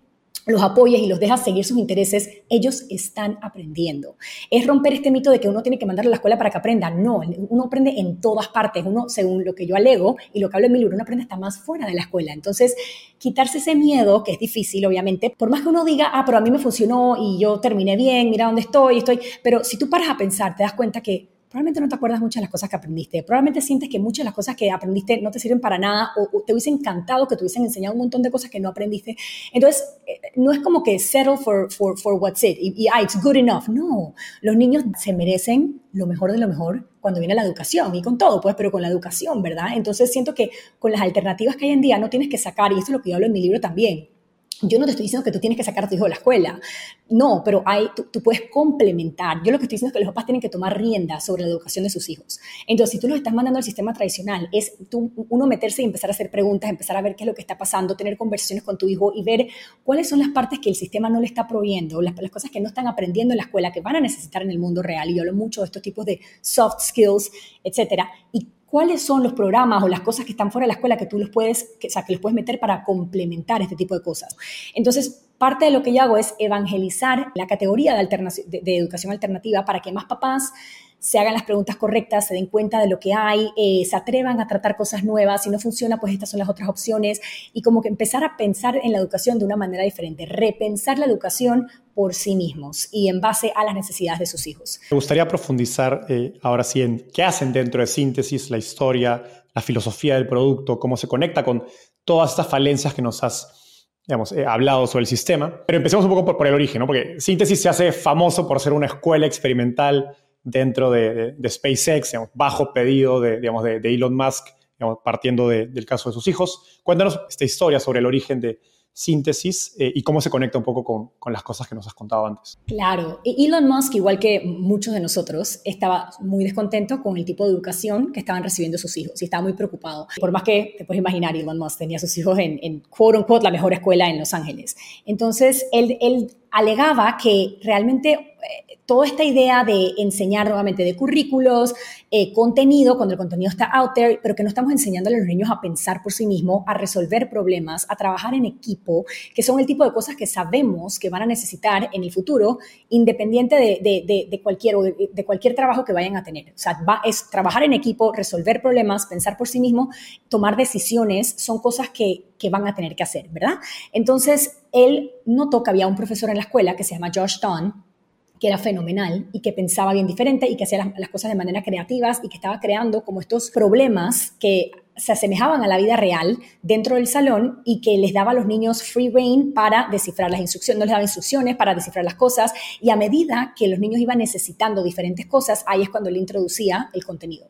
los apoyes y los dejas seguir sus intereses, ellos están aprendiendo. Es romper este mito de que uno tiene que mandarle a la escuela para que aprenda. No, uno aprende en todas partes. Uno, según lo que yo alego y lo que hablo en mi libro, uno aprende hasta más fuera de la escuela. Entonces, quitarse ese miedo, que es difícil, obviamente, por más que uno diga, ah, pero a mí me funcionó y yo terminé bien, mira dónde estoy, estoy, pero si tú paras a pensar, te das cuenta que probablemente no te acuerdas muchas de las cosas que aprendiste, probablemente sientes que muchas de las cosas que aprendiste no te sirven para nada o, te hubiese encantado que te hubiesen enseñado un montón de cosas que no aprendiste. Entonces, eh, no es como que settle for, for, for what's it y, ah, it's good enough. No, los niños se merecen lo mejor de lo mejor cuando viene la educación y con todo, pues, pero con la educación, ¿verdad? Entonces siento que con las alternativas que hay en día no tienes que sacar, y esto es lo que yo hablo en mi libro también, yo no te estoy diciendo que tú tienes que sacar a tu hijo de la escuela. no, pero hay, tú, puedes complementar. Yo lo que estoy diciendo es que los papás tienen que tomar rienda sobre la educación de sus hijos. Entonces, si tú los estás mandando al sistema tradicional, es tú, uno meterse y empezar a hacer preguntas, empezar a ver qué es lo que está pasando, tener conversaciones con tu hijo y ver cuáles son las partes que el sistema no le está proveyendo, las, las cosas que no están aprendiendo en la escuela, que van a necesitar en el mundo real. Y yo hablo mucho de estos tipos de soft skills, etcétera. Cuáles son los programas o las cosas que están fuera de la escuela que tú los puedes, que, o sea, que los puedes meter para complementar este tipo de cosas. Entonces, parte de lo que yo hago es evangelizar la categoría de, de, educación alternativa para que más papás se hagan las preguntas correctas, se den cuenta de lo que hay, eh, se atrevan a tratar cosas nuevas, si no funciona, pues estas son las otras opciones, y como que empezar a pensar en la educación de una manera diferente, repensar la educación por sí mismos y en base a las necesidades de sus hijos. Me gustaría profundizar eh, ahora sí en qué hacen dentro de síntesis, la historia, la filosofía del producto, cómo se conecta con todas estas falencias que nos has eh, hablado sobre el sistema. Pero empecemos un poco por, el origen, porque Síntesis se hace famoso por ser una escuela experimental dentro de, SpaceX, bajo pedido de, digamos, de, Elon Musk, partiendo del caso de sus hijos. Cuéntanos esta historia sobre el origen de, síntesis eh, y cómo se conecta un poco con, con, las cosas que nos has contado antes. Claro, Elon Musk, igual que muchos de nosotros, estaba muy descontento con el tipo de educación que estaban recibiendo sus hijos y estaba muy preocupado. Por más que te puedes imaginar, Elon Musk tenía a sus hijos en, en quote unquote, la mejor escuela en Los Ángeles. Entonces, él, él alegaba que realmente toda esta idea de enseñar nuevamente de currículos, eh, contenido, cuando el contenido está out there, pero que no estamos enseñándole a los niños a pensar por sí mismos, a resolver problemas, a trabajar en equipo, que son el tipo de cosas que sabemos que van a necesitar en el futuro, independiente de, cualquier, de, cualquier trabajo que vayan a tener. O sea, va, es trabajar en equipo, resolver problemas, pensar por sí mismo, tomar decisiones, son cosas que, que van a tener que hacer, ¿verdad? Entonces, él notó que había un profesor en la escuela que se llama Josh Don, que era fenomenal y que pensaba bien diferente y que hacía las, cosas de manera creativas y que estaba creando como estos problemas que se asemejaban a la vida real dentro del salón y que les daba a los niños free reign para descifrar las instrucciones, no les daba instrucciones para descifrar las cosas y a medida que los niños iban necesitando diferentes cosas, ahí es cuando le introducía el contenido.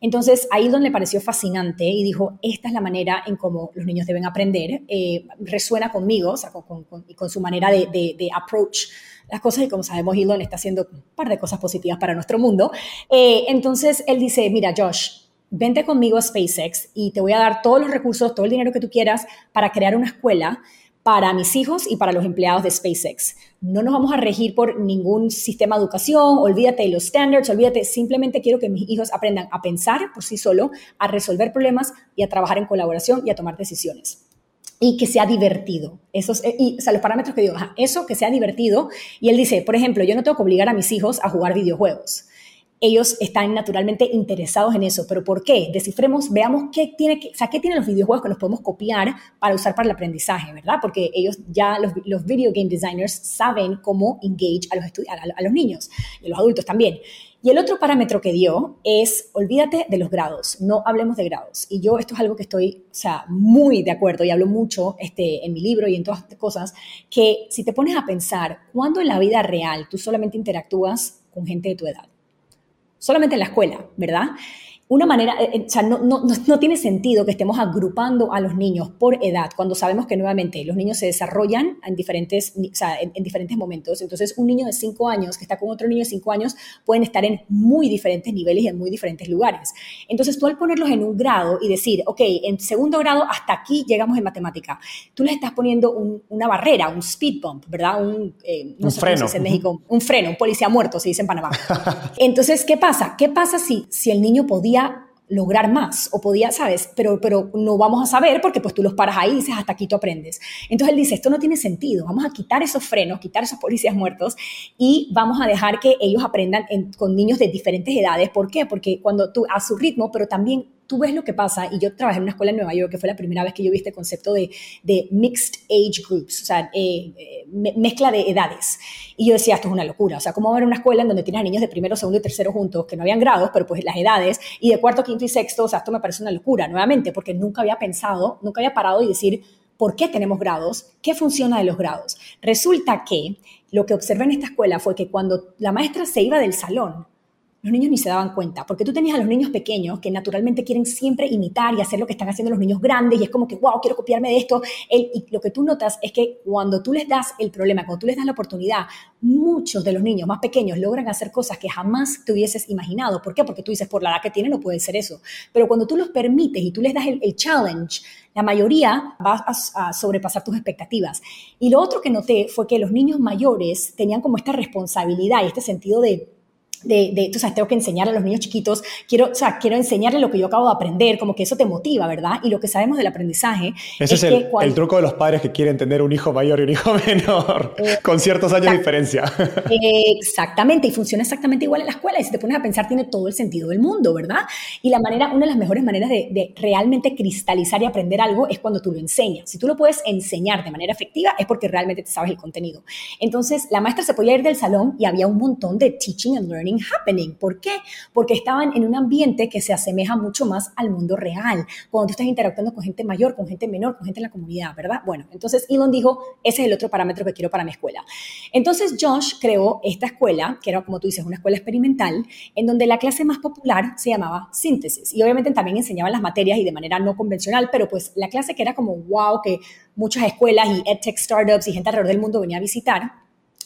Entonces ahí donde le pareció fascinante y dijo, esta es la manera en cómo los niños deben aprender, eh, resuena conmigo, o sea, con, su manera de, approach las cosas y como sabemos Elon está haciendo un par de cosas positivas para nuestro mundo. Eh, entonces él dice, mira Josh, vente conmigo a SpaceX y te voy a dar todos los recursos, todo el dinero que tú quieras para crear una escuela para mis hijos y para los empleados de SpaceX. No nos vamos a regir por ningún sistema de educación, olvídate de los standards, olvídate, simplemente quiero que mis hijos aprendan a pensar por sí solo, a resolver problemas y a trabajar en colaboración y a tomar decisiones. Y que sea divertido. Esos, y, o sea, los parámetros que digo, eso que sea divertido. Y él dice, por ejemplo, yo no tengo que obligar a mis hijos a jugar videojuegos ellos están naturalmente interesados en eso. ¿Pero por qué? Descifremos, veamos qué, tiene o sea, qué tienen los videojuegos que nos podemos copiar para usar para el aprendizaje, ¿verdad? Porque ellos ya, los, los video game designers, saben cómo engage a los, a, a los niños y a los adultos también. Y el otro parámetro que dio es, olvídate de los grados, no hablemos de grados. Y yo esto es algo que estoy, o sea, muy de acuerdo y hablo mucho este, en mi libro y en todas estas cosas, que si te pones a pensar, ¿cuándo en la vida real tú solamente interactúas con gente de tu edad? solamente en la escuela, ¿verdad? Una manera, eh, eh, o sea, no, no, no, tiene sentido que estemos agrupando a los niños por edad, cuando sabemos que nuevamente los niños se desarrollan en diferentes, o sea, en, diferentes momentos. Entonces, un niño de 5 años que está con otro niño de 5 años pueden estar en muy diferentes niveles y en muy diferentes lugares. Entonces, tú al ponerlos en un grado y decir, ok, en segundo grado hasta aquí llegamos en matemática, tú les estás poniendo una barrera, un speed bump, ¿verdad? Un, eh, un freno. en México, un freno, un policía muerto, se dice en Panamá. (laughs) Entonces, ¿qué pasa? ¿Qué pasa si, si el niño podía lograr más o podía, ¿sabes? Pero, pero no vamos a saber porque pues tú los paras ahí y dices, hasta aquí tú aprendes. Entonces él dice, esto no tiene sentido, vamos a quitar esos frenos, quitar esos policías muertos y vamos a dejar que ellos aprendan con niños de diferentes edades. ¿Por qué? Porque cuando tú, a su ritmo, pero también tú ves lo que pasa, y yo trabajé en una escuela en Nueva York, que fue la primera vez que yo vi este concepto de, de mixed age groups, o sea, eh, eh, mezcla de edades. Y yo decía, esto es una locura, o sea, ¿cómo va a haber una escuela en donde tienes niños de primero, segundo y tercero juntos, que no habían grados, pero pues las edades, y de cuarto, quinto y sexto, o sea, esto me parece una locura, nuevamente, porque nunca había pensado, nunca había parado y decir, ¿por qué tenemos grados? ¿Qué funciona de los grados? Resulta que lo que observé en esta escuela fue que cuando la maestra se iba del salón, los niños ni se daban cuenta, porque tú tenías a los niños pequeños que naturalmente quieren siempre imitar y hacer lo que están haciendo los niños grandes y es como que, wow, quiero copiarme de esto. y lo que tú notas es que cuando tú les das el problema, cuando tú les das la oportunidad, muchos de los niños más pequeños logran hacer cosas que jamás te hubieses imaginado. ¿Por qué? Porque tú dices, por la edad que tienen no puede ser eso. Pero cuando tú los permites y tú les das el, challenge, la mayoría va a, sobrepasar tus expectativas. Y lo otro que noté fue que los niños mayores tenían como esta responsabilidad y este sentido de de, de, tú sabes, tengo que enseñar a los niños chiquitos, quiero, o sea, quiero enseñarles lo que yo acabo de aprender, como que eso te motiva, ¿verdad? Y lo que sabemos del aprendizaje Ese es, el, el, truco de los padres que quieren tener un hijo mayor y un hijo (laughs) menor, eh, con ciertos años de diferencia. (laughs) exactamente, y funciona exactamente igual en la escuela, y si te pones a pensar, tiene todo el sentido del mundo, ¿verdad? Y la manera, una de las mejores maneras de, de realmente cristalizar y aprender algo es cuando tú lo enseñas. Si tú lo puedes enseñar de manera efectiva, es porque realmente te sabes el contenido. Entonces, la maestra se podía ir del salón y había un montón de teaching and learning happening. ¿Por qué? Porque estaban en un ambiente que se asemeja mucho más al mundo real, cuando tú estás interactuando con gente mayor, con gente menor, con gente en la comunidad, ¿verdad? Bueno, entonces Elon dijo, ese es el otro parámetro que quiero para mi escuela. Entonces Josh creó esta escuela, que era como tú dices, una escuela experimental, en donde la clase más popular se llamaba síntesis. Y obviamente también enseñaban las materias y de manera no convencional, pero pues la clase que era como wow, que muchas escuelas y edtech startups y gente alrededor del mundo venía a visitar,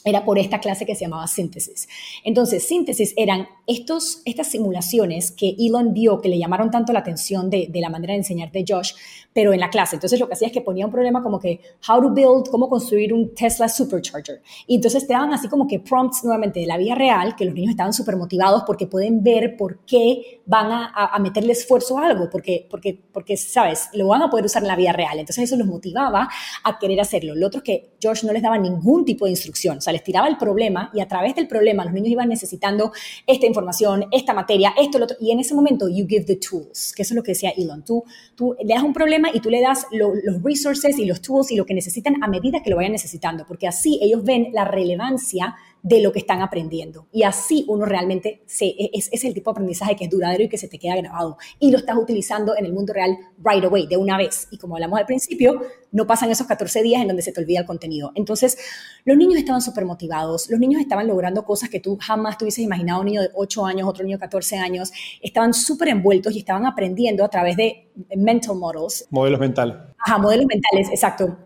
era por esta clase que se llamaba síntesis. Entonces, síntesis eran estos, estas simulaciones que Elon vio que le llamaron tanto la atención de, de, la manera de enseñar de Josh, pero en la clase. Entonces, lo que hacía es que ponía un problema como que, how to build, cómo construir un Tesla Supercharger. Y entonces te daban así como que prompts nuevamente de la vida real, que los niños estaban súper motivados porque pueden ver por qué van a, a, meterle esfuerzo a algo, porque, porque, porque, ¿sabes? Lo van a poder usar en la vida real. Entonces, eso los motivaba a querer hacerlo. Lo otro es que Josh no les daba ningún tipo de instrucción. O les tiraba el problema y a través del problema los niños iban necesitando esta información, esta materia, esto, lo otro. Y en ese momento, you give the tools, que eso es lo que decía Elon. Tú, tú le das un problema y tú le das los resources y los tools y lo que necesitan a medida que lo vayan necesitando, porque así ellos ven la relevancia de lo que están aprendiendo. Y así uno realmente se, e, es, es, el tipo de aprendizaje que es duradero y que se te queda grabado. Y lo estás utilizando en el mundo real right away, de una vez. Y como hablamos al principio, no pasan esos 14 días en donde se te olvida el contenido. Entonces, los niños estaban súper motivados, los niños estaban logrando cosas que tú jamás tuvieses imaginado, un niño de 8 años, otro niño de 14 años, estaban súper envueltos y estaban aprendiendo a través de mental models. Modelos mentales. Ajá, modelos mentales, exacto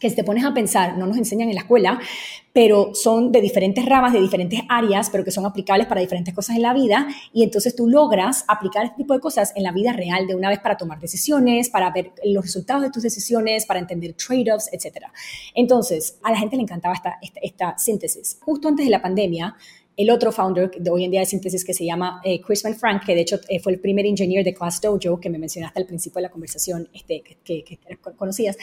que si te pones a pensar, no nos enseñan en la escuela, pero son de diferentes ramas, de diferentes áreas, pero que son aplicables para diferentes cosas en la vida, y entonces tú logras aplicar este tipo de cosas en la vida real de una vez para tomar decisiones, para ver los resultados de tus decisiones, para entender trade-offs, etc. Entonces, a la gente le encantaba esta, esta, esta síntesis. Justo antes de la pandemia, el otro founder de hoy en día de síntesis que se llama eh, Chris Van Frank, que de hecho eh, fue el primer ingeniero de Class Dojo, que me mencionaste al principio de la conversación, este, que, que, conocías.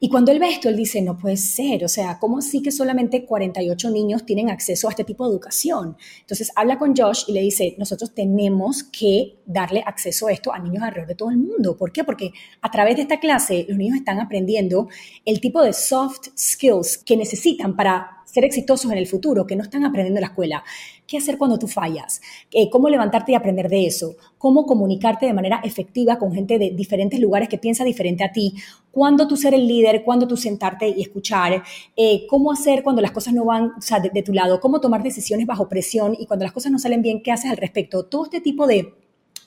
Y cuando él ve esto, él dice, no puede ser, o sea, ¿cómo así que solamente 48 niños tienen acceso a este tipo de educación? Entonces habla con Josh y le dice, nosotros tenemos que darle acceso a esto a niños alrededor de todo el mundo. ¿Por qué? Porque a través de esta clase los niños están aprendiendo el tipo de soft skills que necesitan para ser exitosos en el futuro, que no están aprendiendo en la escuela. ¿Qué hacer cuando tú fallas? Eh, ¿Cómo levantarte y aprender de eso? ¿Cómo comunicarte de manera efectiva con gente de diferentes lugares que piensa diferente a ti? ¿Cuándo tú ser el líder? ¿Cuándo tú sentarte y escuchar? Eh, ¿Cómo hacer cuando las cosas no van de, de tu lado? ¿Cómo tomar decisiones bajo presión? Y cuando las cosas no salen bien, ¿qué haces al respecto? Todo este tipo de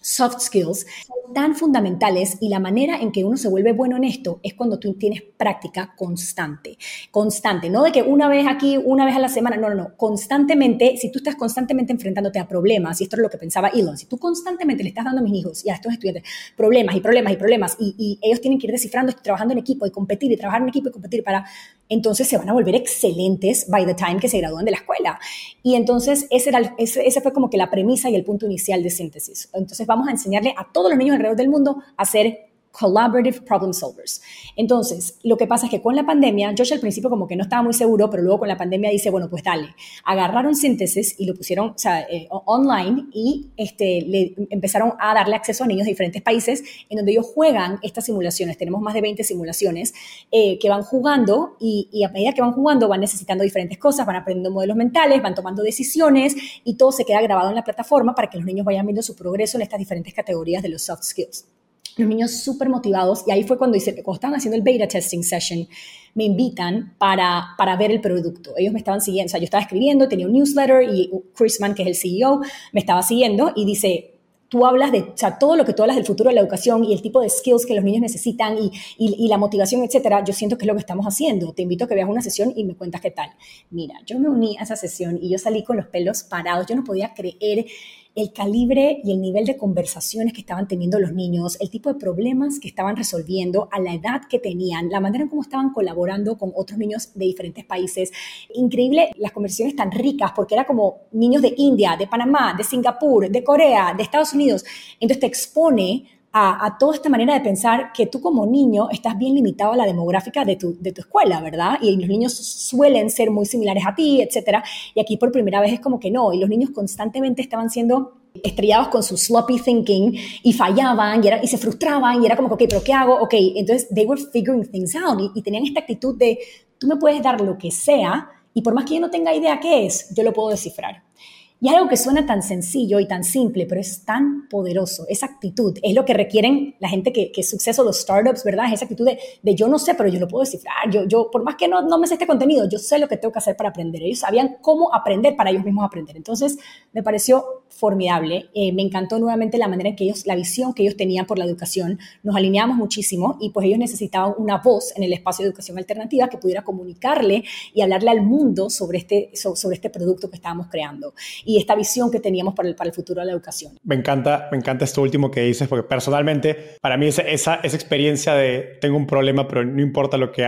soft skills son tan fundamentales y la manera en que uno se vuelve bueno en esto es cuando tú tienes práctica constante, constante, no de que una vez aquí, una vez a la semana, no, no, no, constantemente, si tú estás constantemente enfrentándote a problemas, y esto es lo que pensaba Elon, si tú constantemente le estás dando a mis hijos y a estos estudiantes problemas y problemas y problemas y, y ellos tienen que ir descifrando, trabajando en equipo y competir y trabajar en equipo y competir para, entonces se van a volver excelentes by the time que se gradúan de la escuela. Y entonces ese, era, ese, ese fue como que la premisa y el punto inicial de síntesis. Entonces vamos a enseñarle a todos los niños alrededor del mundo a ser collaborative problem solvers. Entonces, lo que pasa es que con la pandemia, Josh al principio como que no estaba muy seguro, pero luego con la pandemia dice, bueno, pues dale, agarraron síntesis y lo pusieron eh, online y este, le empezaron a darle acceso a niños de diferentes países en donde ellos juegan estas simulaciones. Tenemos más de 20 simulaciones eh, que van jugando y, y, a medida que van jugando van necesitando diferentes cosas, van aprendiendo modelos mentales, van tomando decisiones y todo se queda grabado en la plataforma para que los niños vayan viendo su progreso en estas diferentes categorías de los soft skills. Los niños súper motivados y ahí fue cuando, hice, cuando estaban haciendo el beta testing session, me invitan para, para ver el producto. Ellos me estaban siguiendo, o sea, yo estaba escribiendo, tenía un newsletter y Chris Mann, que es el CEO, me estaba siguiendo y dice, tú hablas de, o sea, todo lo que tú hablas del futuro de la educación y el tipo de skills que los niños necesitan y, y, la motivación, etcétera, yo siento que es lo que estamos haciendo. Te invito a que veas una sesión y me cuentas qué tal. Mira, yo me uní a esa sesión y yo salí con los pelos parados. Yo no podía creer el calibre y el nivel de conversaciones que estaban teniendo los niños, el tipo de problemas que estaban resolviendo a la edad que tenían, la manera en cómo estaban colaborando con otros niños de diferentes países. Increíble las conversaciones tan ricas porque era como niños de India, de Panamá, de Singapur, de Corea, de Estados Unidos. Entonces te expone a, toda esta manera de pensar que tú como niño estás bien limitado a la demográfica de tu, de tu escuela, ¿verdad? Y los niños suelen ser muy similares a ti, etcétera. Y aquí por primera vez es como que no, y los niños constantemente estaban siendo estrellados con su sloppy thinking y fallaban y, era, y se frustraban y era como, ok, pero ¿qué hago? Ok, entonces they were figuring things out y, y tenían esta actitud de, tú me puedes dar lo que sea y por más que yo no tenga idea qué es, yo lo puedo descifrar. Y algo que suena tan sencillo y tan simple, pero es tan poderoso. Esa actitud es lo que requieren la gente que, que es suceso, los startups, ¿verdad? esa actitud de, de, yo no sé, pero yo lo puedo descifrar. Yo, yo, por más que no, no me sé este contenido, yo sé lo que tengo que hacer para aprender. Ellos sabían cómo aprender para ellos mismos aprender. Entonces, me pareció formidable. Eh, me encantó nuevamente la manera en que ellos, la visión que ellos tenían por la educación. Nos alineamos muchísimo y pues ellos necesitaban una voz en el espacio de educación alternativa que pudiera comunicarle y hablarle al mundo sobre este, sobre este producto que estábamos creando. Y esta visión que teníamos para el, para el futuro de la educación. Me encanta, me encanta esto último que dices, porque personalmente para mí esa, esa, experiencia de tengo un problema, pero no importa lo que,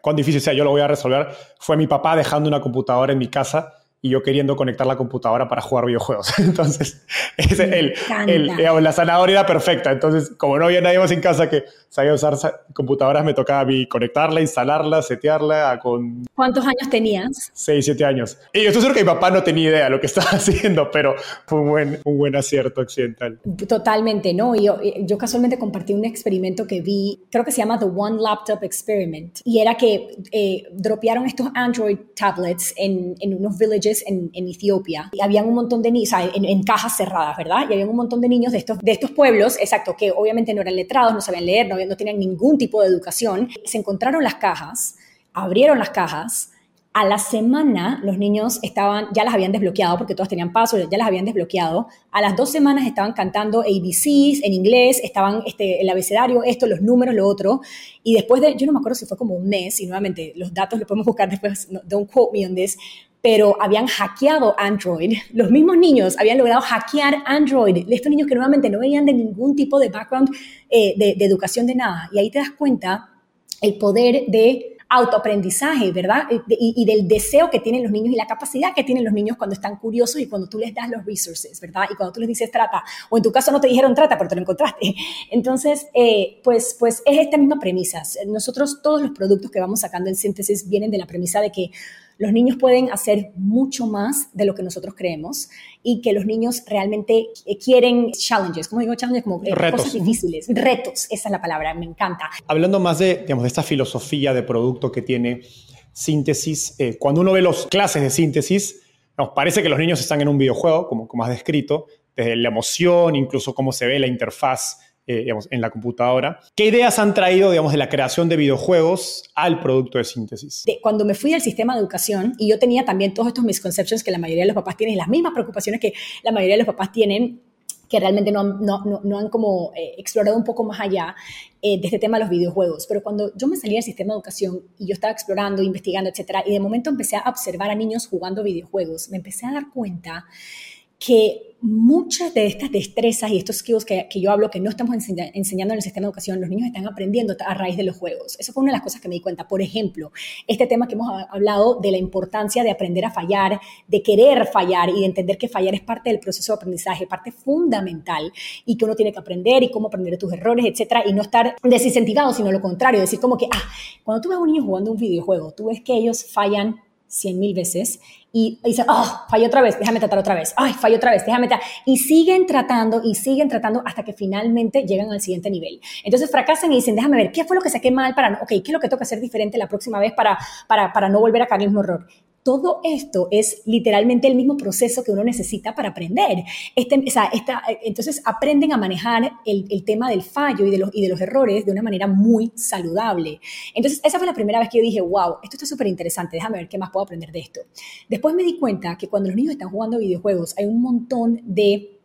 cuán difícil sea, yo lo voy a resolver, fue mi papá dejando una computadora en mi casa y yo queriendo conectar la computadora para jugar videojuegos. (laughs) Entonces, es el, el, la zanahoria era perfecta. Entonces, como no había nadie más en casa que sabía usar computadoras, me tocaba a mí conectarla, instalarla, setearla con... ¿Cuántos años tenías? Seis, siete años. Y yo estoy seguro que mi papá no tenía idea de lo que (laughs) estaba haciendo, pero fue un buen, un buen acierto accidental. Totalmente, ¿no? Yo, yo casualmente compartí un experimento que vi, creo que se llama The One Laptop Experiment, y era que eh, dropearon estos Android tablets en, en unos villages en, Etiopía y habían un montón de niños, o sea, en, cajas cerradas, ¿verdad? Y había un montón de niños de estos, de estos pueblos, exacto, que obviamente no eran letrados, no sabían leer, no, no tenían ningún tipo de educación. Se encontraron las cajas, abrieron las cajas, a la semana los niños estaban, ya las habían desbloqueado porque todos tenían pasos, ya las habían desbloqueado. A las dos semanas estaban cantando ABCs en inglés, estaban este, el abecedario, esto, los números, lo otro. Y después de, yo no me acuerdo si fue como un mes, y nuevamente los datos los podemos buscar después, don't quote me on this, pero habían hackeado Android. (laughs) Los mismos niños habían logrado hackear Android. Estos niños que nuevamente no venían de ningún tipo de background eh, de, educación de nada. Y ahí te das cuenta el poder de autoaprendizaje, ¿verdad? Y, del deseo que tienen los niños y la capacidad que tienen los niños cuando están curiosos y cuando tú les das los resources, ¿verdad? Y cuando tú les dices trata, o en tu caso no te dijeron trata, pero te lo encontraste. (laughs) Entonces, eh, pues, pues es esta misma premisa. Nosotros todos los productos que vamos sacando en síntesis vienen de la premisa de que los niños pueden hacer mucho más de lo que nosotros creemos y que los niños realmente eh, quieren challenges, como digo challenges, como eh, retos. cosas difíciles, retos, esa es la palabra, me encanta. Hablando más de, digamos, de esta filosofía de producto que tiene síntesis, eh, cuando uno ve las clases de síntesis, nos parece que los niños están en un videojuego, como, como has descrito, desde la emoción, incluso cómo se ve la interfaz eh, en la computadora. ¿Qué ideas han traído, digamos, de la creación de videojuegos al producto de síntesis? Cuando me fui al sistema de educación y yo tenía también todos estos misconceptions que la mayoría de los papás tienen, las mismas preocupaciones que la mayoría de los papás tienen, que realmente no han, no, no, han como eh, explorado un poco más allá eh, de este tema de los videojuegos. Pero cuando yo me salí del sistema de educación y yo estaba explorando, investigando, etcétera, y de momento empecé a observar a niños jugando videojuegos, me empecé a dar cuenta que muchas de estas destrezas y estos skills que, yo hablo que no estamos enseñando en el sistema de educación, los niños están aprendiendo a raíz de los juegos. Eso fue una de las cosas que me di cuenta. Por ejemplo, este tema que hemos hablado de la importancia de aprender a fallar, de querer fallar y de entender que fallar es parte del proceso de aprendizaje, parte fundamental y que uno tiene que aprender y cómo aprender de tus errores, etcétera, y no estar desincentivado, sino lo contrario, decir como que, ah, cuando tú ves a un niño jugando un videojuego, tú ves que ellos fallan cien mil veces y dicen, oh, falló otra vez, déjame tratar otra vez, ay, falló otra vez, déjame tratar. Y siguen tratando y siguen tratando hasta que finalmente llegan al siguiente nivel. Entonces fracasan y dicen, déjame ver, ¿qué fue lo que saqué mal para, ok, qué es lo que tengo que hacer diferente la próxima vez para, para, para no volver a caer el mismo error? Todo esto es literalmente el mismo proceso que uno necesita para aprender. Este, entonces aprenden a manejar el, el, tema del fallo y de, los, y de los errores de una manera muy saludable. Entonces, esa fue la primera vez que yo dije, wow, esto está súper interesante, déjame ver qué más puedo aprender de esto. Después me di cuenta que cuando los niños están jugando videojuegos hay un montón de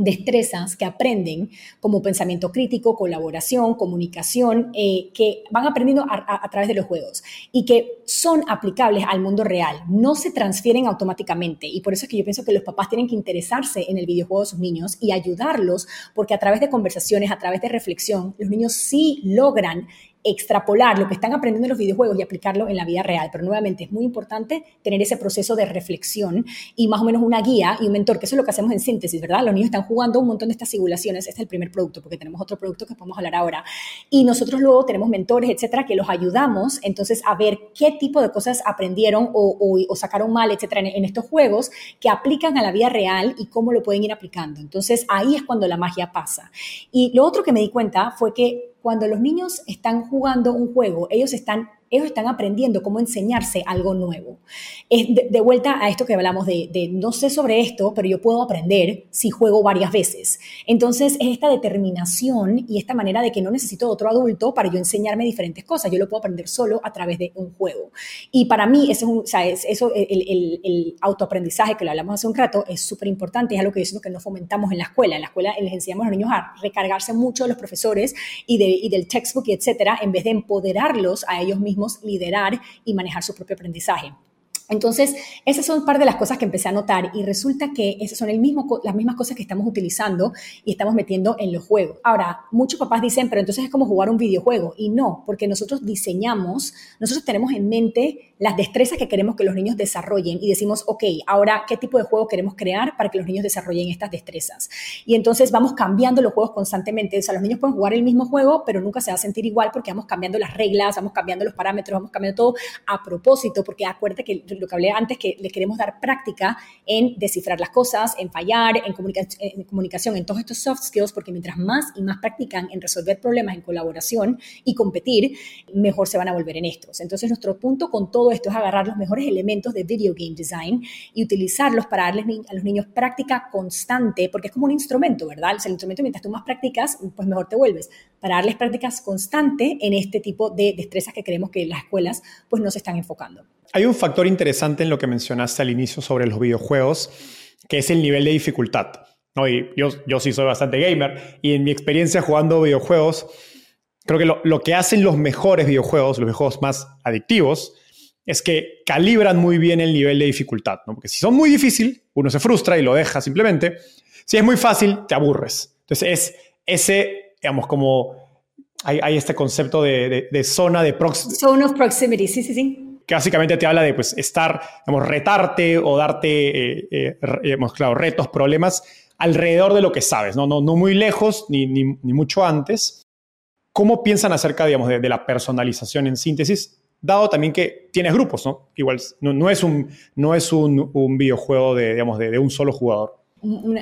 destrezas que aprenden como pensamiento crítico, colaboración, comunicación, eh, que van aprendiendo a, través de los juegos y que son aplicables al mundo real, no se transfieren automáticamente. Y por eso es que yo pienso que los papás tienen que interesarse en el videojuego de sus niños y ayudarlos porque a través de conversaciones, a través de reflexión, los niños sí logran extrapolar lo que están aprendiendo en los videojuegos y aplicarlo en la vida real. Pero nuevamente es muy importante tener ese proceso de reflexión y más o menos una guía y un mentor, que eso es lo que hacemos en síntesis, ¿verdad? Los niños están jugando un montón de estas simulaciones, este es el primer producto, porque tenemos otro producto que podemos hablar ahora. Y nosotros luego tenemos mentores, etcétera, que los ayudamos entonces a ver qué tipo de cosas aprendieron o, sacaron mal, etcétera, en, en estos juegos que aplican a la vida real y cómo lo pueden ir aplicando. Entonces ahí es cuando la magia pasa. Y lo otro que me di cuenta fue que cuando los niños están jugando un juego, ellos están ellos están aprendiendo cómo enseñarse algo nuevo. Es de, vuelta a esto que hablamos de, no sé sobre esto, pero yo puedo aprender si juego varias veces. Entonces es esta determinación y esta manera de que no necesito otro adulto para yo enseñarme diferentes cosas. Yo lo puedo aprender solo a través de un juego. Y para mí eso es, eso, el, autoaprendizaje que lo hablamos hace un rato es súper importante. Es algo que yo que no fomentamos en la escuela. En la escuela les enseñamos a los niños a recargarse mucho de los profesores y, de, y del textbook y etcétera, en vez de empoderarlos a ellos mismos liderar y manejar su propio aprendizaje. Entonces, esas son parte de las cosas que empecé a notar y resulta que esas son el mismo, las mismas cosas que estamos utilizando y estamos metiendo en los juegos. Ahora, muchos papás dicen, pero entonces es como jugar un videojuego y no, porque nosotros diseñamos, nosotros tenemos en mente las destrezas que queremos que los niños desarrollen y decimos, ok, ahora, ¿qué tipo de juego queremos crear para que los niños desarrollen estas destrezas? Y entonces vamos cambiando los juegos constantemente. O sea, los niños pueden jugar el mismo juego, pero nunca se va a sentir igual porque vamos cambiando las reglas, vamos cambiando los parámetros, vamos cambiando todo a propósito, porque acuérdate que lo que hablé antes, que le queremos dar práctica en descifrar las cosas, en fallar, en, en comunicación, en todos estos soft skills, porque mientras más y más practican en resolver problemas en colaboración y competir, mejor se van a volver en estos. Entonces, nuestro punto con todo esto es agarrar los mejores elementos de video game design y utilizarlos para darles a los niños práctica constante, porque es como un instrumento, ¿verdad? el instrumento, mientras tú más practicas, pues mejor te vuelves. Para darles prácticas constante en este tipo de destrezas que creemos que las escuelas pues no se están enfocando. Hay un factor interesante en lo que mencionaste al inicio sobre los videojuegos, que es el nivel de dificultad. ¿no? Yo, sí soy bastante gamer y en mi experiencia jugando videojuegos, creo que lo, que hacen los mejores videojuegos, los videojuegos más adictivos, es que calibran muy bien el nivel de dificultad. Porque si son muy difícil, uno se frustra y lo deja simplemente. Si es muy fácil, te aburres. Entonces es ese, digamos, como hay, este concepto de, zona de proximity. Zone of proximity, sí, sí, sí que básicamente te habla de pues, estar, digamos, retarte o darte, eh, eh, claro, retos, problemas alrededor de lo que sabes, no, no, no muy lejos ni, ni, mucho antes. ¿Cómo piensan acerca, digamos, de, la personalización en síntesis? Dado también que tienes grupos, ¿no? Igual no, es, un, no es un, un videojuego de, digamos, de un solo jugador.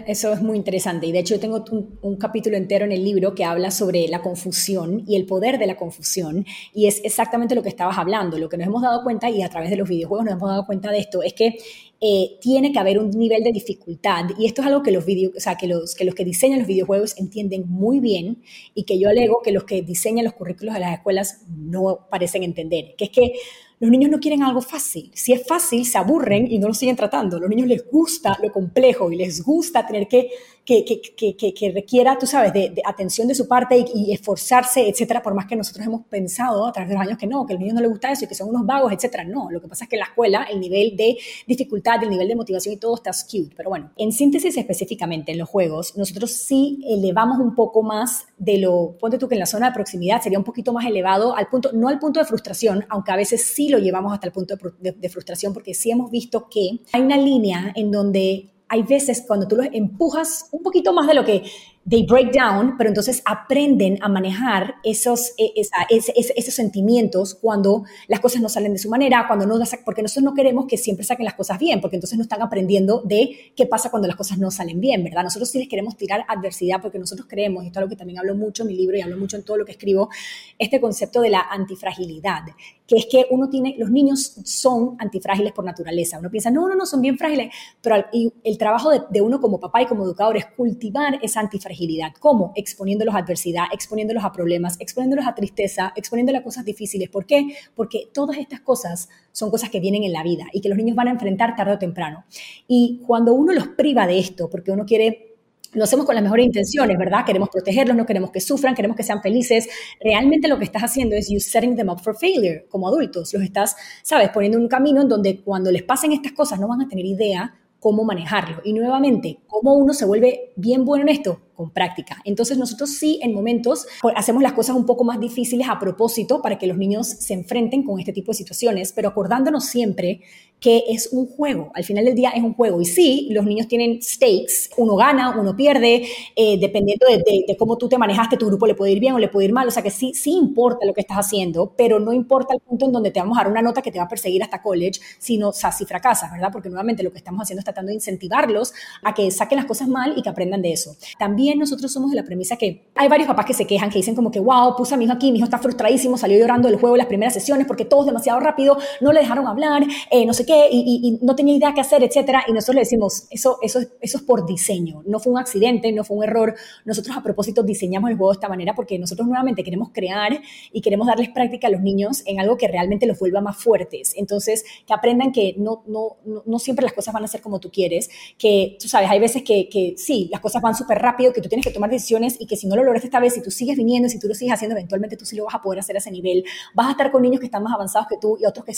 Eso es muy interesante. Y de hecho yo tengo un, capítulo entero en el libro que habla sobre la confusión y el poder de la confusión. Y es exactamente lo que estabas hablando, lo que nos hemos dado cuenta y a través de los videojuegos nos hemos dado cuenta de esto, es que eh, tiene que haber un nivel de dificultad. Y esto es algo que los, video, o sea, que, que los que diseñan los videojuegos entienden muy bien y que yo alego que los que diseñan los currículos de las escuelas no parecen entender, que es que los niños no quieren algo fácil. Si es fácil, se aburren y no lo siguen tratando. Los niños les gusta lo complejo y les gusta tener que que, requiera, tú sabes, de, atención de su parte y, esforzarse, etcétera, por más que nosotros hemos pensado a través de los años que no, que a los niños no les gusta eso y que son unos vagos, etcétera. No, lo que pasa es que en la escuela el nivel de dificultad, el nivel de motivación y todo está skewed. Pero bueno, en síntesis específicamente en los juegos, nosotros sí elevamos un poco más de lo, ponte tú que en la zona de proximidad sería un poquito más elevado al punto, no al punto de frustración, aunque a veces sí lo llevamos hasta el punto de frustración, porque sí hemos visto que hay una línea en donde hay veces cuando tú los empujas un poquito más de lo que they break down, pero entonces aprenden a manejar esos, e, esos sentimientos cuando las cosas no salen de su manera, cuando no, porque nosotros no queremos que siempre saquen las cosas bien, porque entonces no están aprendiendo de qué pasa cuando las cosas no salen bien, ¿verdad? Nosotros sí les queremos tirar adversidad porque nosotros creemos, y esto es lo que también hablo mucho en mi libro y hablo mucho en todo lo que escribo, este concepto de la antifragilidad, que es que uno tiene, los niños son antifrágiles por naturaleza. Uno piensa, no, no, no, son bien frágiles, pero el, el trabajo de, de uno como papá y como educador es cultivar esa antifragilidad ¿Cómo? Exponiéndolos a adversidad, exponiéndolos a problemas, exponiéndolos a tristeza, exponiéndolos a cosas difíciles. ¿Por qué? Porque todas estas cosas son cosas que vienen en la vida y que los niños van a enfrentar tarde o temprano. Y cuando uno los priva de esto, porque uno quiere lo hacemos con las mejores intenciones, ¿verdad? Queremos protegerlos, no queremos que sufran, queremos que sean felices. Realmente lo que estás haciendo es you setting them up for failure como adultos. Los estás, ¿sabes? Poniendo en un camino en donde cuando les pasen estas cosas no van a tener idea cómo manejarlo. Y nuevamente, ¿cómo uno se vuelve bien bueno en esto? Con práctica. Entonces nosotros sí en momentos hacemos las cosas un poco más difíciles a propósito para que los niños se enfrenten con este tipo de situaciones, pero acordándonos siempre que es un juego. Al final del día es un juego. Y sí, los niños tienen stakes. Uno gana, uno pierde, eh, dependiendo de, cómo tú te manejaste, tu grupo le puede ir bien o le puede ir mal. O sea que sí, sí importa lo que estás haciendo, pero no importa el punto en donde te vamos a dar una nota que te va a perseguir hasta college, sino, o sea, si fracasas, ¿verdad? Porque nuevamente lo que estamos haciendo es tratando de incentivarlos a que saquen las cosas mal y que aprendan de eso. También nosotros somos de la premisa que hay varios papás que se quejan, que dicen como que, wow, puse a mi hijo aquí, mi hijo está frustradísimo, salió llorando del juego las primeras sesiones porque todo es demasiado rápido, no le dejaron hablar, eh, no sé qué, y, no tenía idea qué hacer, etcétera. Y nosotros le decimos, eso, eso, eso es por diseño, no fue un accidente, no fue un error. Nosotros a propósito diseñamos el juego de esta manera porque nosotros nuevamente queremos crear y queremos darles práctica a los niños en algo que realmente los vuelva más fuertes. Entonces, que aprendan que no, no, no, siempre las cosas van a ser como tú quieres, que tú sabes, hay veces que, que sí, las cosas van súper rápido, que tú tienes que tomar decisiones y que si no lo logras esta vez, si tú sigues viniendo, si tú lo sigues haciendo, eventualmente tú sí lo vas a poder hacer a ese nivel. Vas a estar con niños que están más avanzados que tú y otros que,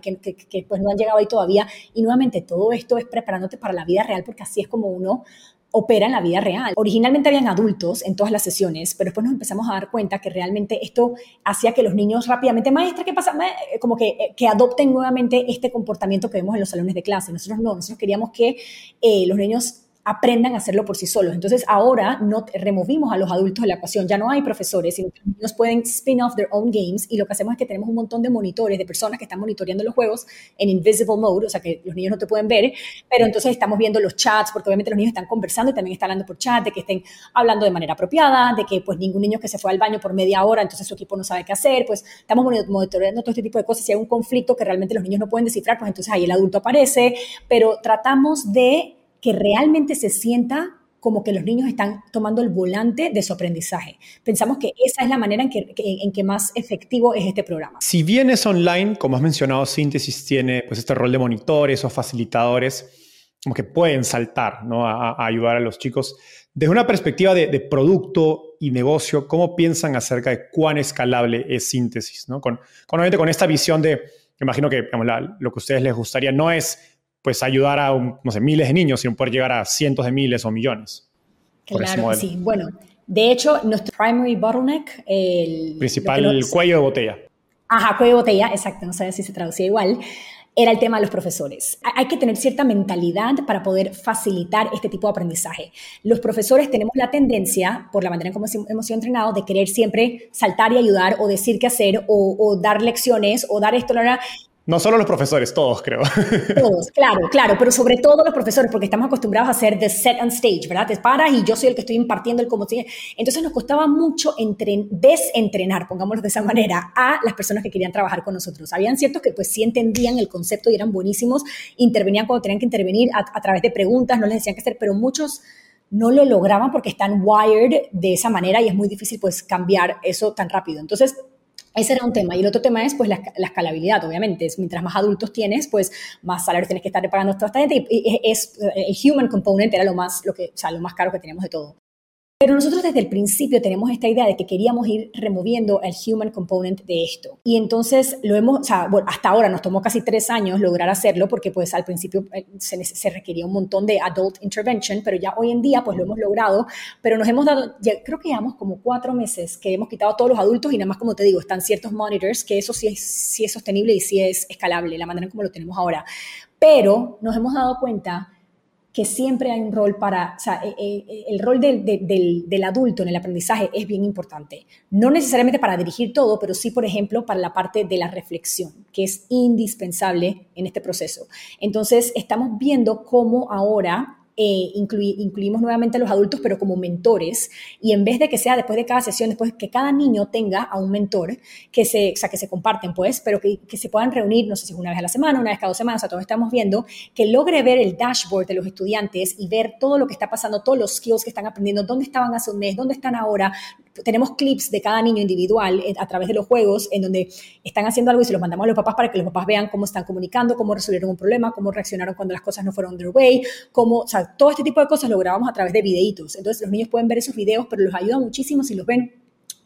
que, que, que, pues no han llegado ahí todavía. Y nuevamente, todo esto es preparándote para la vida real porque así es como uno opera en la vida real. Originalmente habían adultos en todas las sesiones, pero después nos empezamos a dar cuenta que realmente esto hacía que los niños rápidamente, maestra, ¿qué pasa? Como que, eh, que adopten nuevamente este comportamiento que vemos en los salones de clase. Nosotros no, nosotros queríamos que eh, los niños aprendan a hacerlo por sí solos. Entonces ahora no removimos a los adultos de la ecuación, ya no hay profesores, sino que los niños pueden spin off their own games. Y lo que hacemos es que tenemos un montón de monitores, de personas que están monitoreando los juegos en invisible mode, o sea que los niños no te pueden ver, pero entonces estamos viendo los chats porque obviamente los niños están conversando y también están hablando por chat, de que estén hablando de manera apropiada, de que pues ningún niño que se fue al baño por media hora, entonces su equipo no sabe qué hacer, pues estamos monitoreando todo este tipo de cosas. Si hay un conflicto que realmente los niños no pueden descifrar, pues entonces ahí el adulto aparece, pero tratamos de que realmente se sienta como que los niños están tomando el volante de su aprendizaje. Pensamos que esa es la manera en que, en que más efectivo es este programa. Si bien es online, como has mencionado, Síntesis tiene pues, este rol de monitores o facilitadores, como que pueden saltar ¿no? a, ayudar a los chicos. Desde una perspectiva de, producto y negocio, ¿cómo piensan acerca de cuán escalable es Síntesis? ¿no? Con, con, obviamente con esta visión de, imagino que lo que a ustedes les gustaría no es pues ayudar a, no sé, miles de niños, sino poder llegar a cientos de miles o millones. Claro que sí. Bueno, de hecho, nuestro primary bottleneck, el principal cuello de botella. Ajá, cuello de botella, exacto, no sé si se traducía igual, era el tema de los profesores. Hay que tener cierta mentalidad para poder facilitar este tipo de aprendizaje. Los profesores tenemos la tendencia, por la manera en cómo hemos sido entrenados, de querer siempre saltar y ayudar o decir qué hacer o, o dar lecciones o dar esto, no solo los profesores, todos creo. (laughs) Todos, claro, claro, pero sobre todo los profesores, porque estamos acostumbrados a hacer the set and stage, ¿verdad? Te paras y yo soy el que estoy impartiendo el cómo Entonces nos costaba mucho desentrenar, pongámoslo de esa manera, a las personas que querían trabajar con nosotros. Habían ciertos que pues sí entendían el concepto y eran buenísimos, intervenían cuando tenían que intervenir a través de preguntas, no les decían qué hacer, pero muchos no lo lograban porque están wired de esa manera y es muy difícil pues cambiar eso tan rápido. Entonces ese era un tema. Y el otro tema es, pues, la, escalabilidad, obviamente. Es, mientras más adultos tienes, pues, más salario tienes que estar pagando a toda esta. Y, es, el human component era lo más, lo que, o sea, lo más caro que teníamos de todo. Pero nosotros desde el principio tenemos esta idea de que queríamos ir removiendo el human component de esto. Y entonces lo hemos, o sea, bueno, hasta ahora nos tomó casi tres años lograr hacerlo porque pues al principio eh, se, se, requería un montón de adult intervention, pero ya hoy en día pues lo hemos logrado, pero nos hemos dado, ya creo que llevamos como cuatro meses que hemos quitado a todos los adultos y nada más como te digo, están ciertos monitors que eso sí es, sí es sostenible y sí es escalable, la manera como lo tenemos ahora. Pero nos hemos dado cuenta que siempre hay un rol para, o sea, eh, eh, el rol del, del, adulto en el aprendizaje es bien importante. No necesariamente para dirigir todo, pero sí, por ejemplo, para la parte de la reflexión, que es indispensable en este proceso. Entonces, estamos viendo cómo ahora eh, incluimos nuevamente a los adultos, pero como mentores, y en vez de que sea después de cada sesión, después que cada niño tenga a un mentor, que se, sea, que se comparten, pues, pero que, se puedan reunir, no sé si una vez a la semana, una vez cada dos semanas, o sea, todos estamos viendo, que logre ver el dashboard de los estudiantes y ver todo lo que está pasando, todos los skills que están aprendiendo, dónde estaban hace un mes, dónde están ahora, tenemos clips de cada niño individual eh, a través de los juegos en donde están haciendo algo y se los mandamos a los papás para que los papás vean cómo están comunicando, cómo resolvieron un problema, cómo reaccionaron cuando las cosas no fueron their way, cómo, todo este tipo de cosas lo grabamos a través de videitos. Entonces los niños pueden ver esos videos, pero los ayuda muchísimo si los ven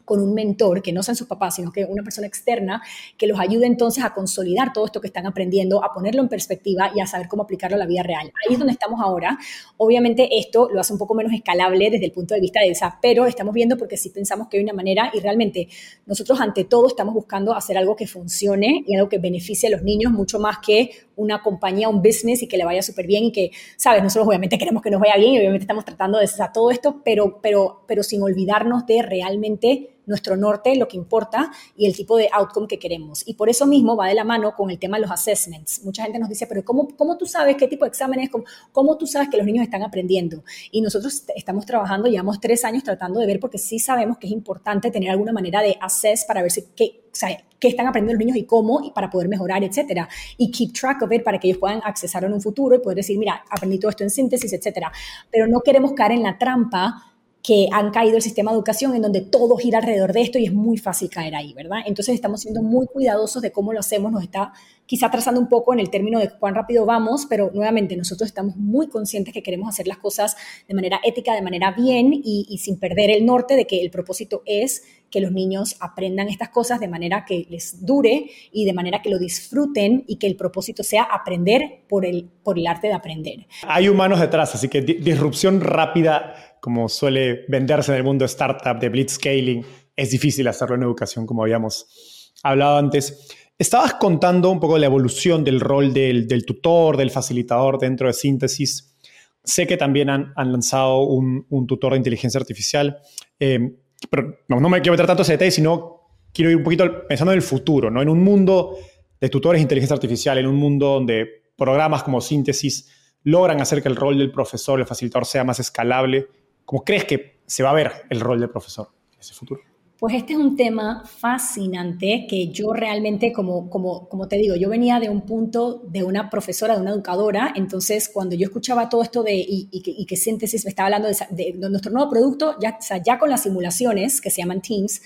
con un mentor, que no sean sus papás, sino que una persona externa que los ayude entonces a consolidar todo esto que están aprendiendo, a ponerlo en perspectiva y a saber cómo aplicarlo a la vida real. Ahí es donde estamos ahora. Obviamente esto lo hace un poco menos escalable desde el punto de vista de esa, pero estamos viendo porque sí pensamos que hay una manera y realmente nosotros ante todo estamos buscando hacer algo que funcione y algo que beneficie a los niños mucho más que una compañía, un business y que le vaya súper bien y que, sabes, nosotros obviamente queremos que nos vaya bien y obviamente estamos tratando de hacer todo esto, pero, pero, pero sin olvidarnos de realmente nuestro norte, lo que importa y el tipo de outcome que queremos. Y por eso mismo va de la mano con el tema de los assessments. Mucha gente nos dice, pero ¿cómo, cómo tú sabes qué tipo de exámenes, cómo, cómo tú sabes que los niños están aprendiendo? Y nosotros estamos trabajando, llevamos tres años tratando de ver porque sí sabemos que es importante tener alguna manera de assess para ver si, qué, o qué están aprendiendo los niños y cómo y para poder mejorar, etcétera. Y keep track of it para que ellos puedan accesar en un futuro y poder decir, mira, aprendí todo esto en síntesis, etcétera. Pero no queremos caer en la trampa que han caído el sistema de educación en donde todo gira alrededor de esto y es muy fácil caer ahí, ¿verdad? Entonces estamos siendo muy cuidadosos de cómo lo hacemos, nos está quizá trazando un poco en el término de cuán rápido vamos, pero nuevamente nosotros estamos muy conscientes que queremos hacer las cosas de manera ética, de manera bien y, sin perder el norte de que el propósito es que los niños aprendan estas cosas de manera que les dure y de manera que lo disfruten y que el propósito sea aprender por el, por el arte de aprender. Hay humanos detrás, así que disrupción rápida como suele venderse en el mundo startup de blitzscaling, es difícil hacerlo en educación, como habíamos hablado antes. Estabas contando un poco la evolución del rol del, tutor, del facilitador dentro de Síntesis. Sé que también han, lanzado un, tutor de inteligencia artificial, eh, pero no, me quiero meter tanto ese detalle, sino quiero ir un poquito pensando en el futuro, ¿no? en un mundo de tutores de inteligencia artificial, en un mundo donde programas como Síntesis logran hacer que el rol del profesor, el facilitador, sea más escalable ¿Cómo crees que se va a ver el rol del profesor en ese futuro? Pues este es un tema fascinante que yo realmente, como, como, como te digo, yo venía de un punto de una profesora, de una educadora, entonces cuando yo escuchaba todo esto de, y, y, y que, Síntesis me estaba hablando de, nuestro nuevo producto, ya, o ya con las simulaciones que se llaman Teams,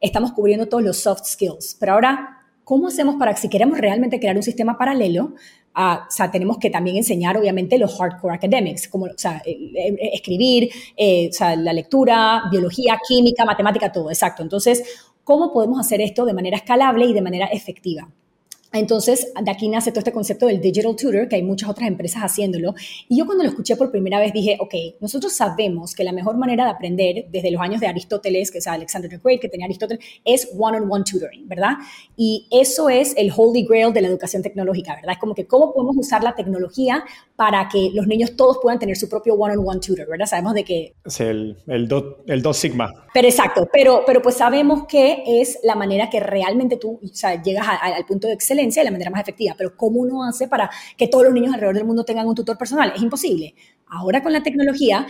estamos cubriendo todos los soft skills, pero ahora, ¿cómo hacemos para, si queremos realmente crear un sistema paralelo, sea, tenemos que también enseñar, obviamente, los hardcore academics, como eh, eh, escribir, eh, la lectura, biología, química, matemática, todo, exacto. Entonces, ¿cómo podemos hacer esto de manera escalable y de manera efectiva? Entonces, de aquí nace todo este concepto del digital tutor, que hay muchas otras empresas haciéndolo. Y yo cuando lo escuché por primera vez dije, ok, nosotros sabemos que la mejor manera de aprender desde los años de Aristóteles, que es Alexander the Great, que tenía Aristóteles, es one-on-one tutoring, ¿verdad? Y eso es el holy grail de la educación tecnológica, ¿verdad? Es como que cómo podemos usar la tecnología para que los niños todos puedan tener su propio one-on-one tutor, ¿verdad? Sabemos de que... Es el, el, el dos sigma. Pero exacto, pero, pero pues sabemos que es la manera que realmente tú o sea, llegas al punto de excelencia de la manera más efectiva. Pero ¿cómo uno hace para que todos los niños alrededor del mundo tengan un tutor personal? Es imposible. Ahora con la tecnología,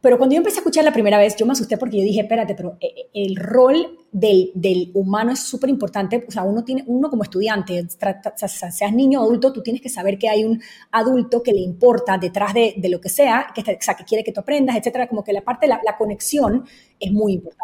pero cuando yo empecé a escuchar la primera vez, yo me asusté porque yo dije, espérate, pero eh, eh, el rol del, del humano es súper importante. O sea, uno, tiene, uno como estudiante, seas niño o adulto, tú tienes que saber que hay un adulto que le importa detrás de, de lo que sea, que, o sea, que quiere que tú aprendas, etcétera. Como que la parte, la, la conexión es muy importante.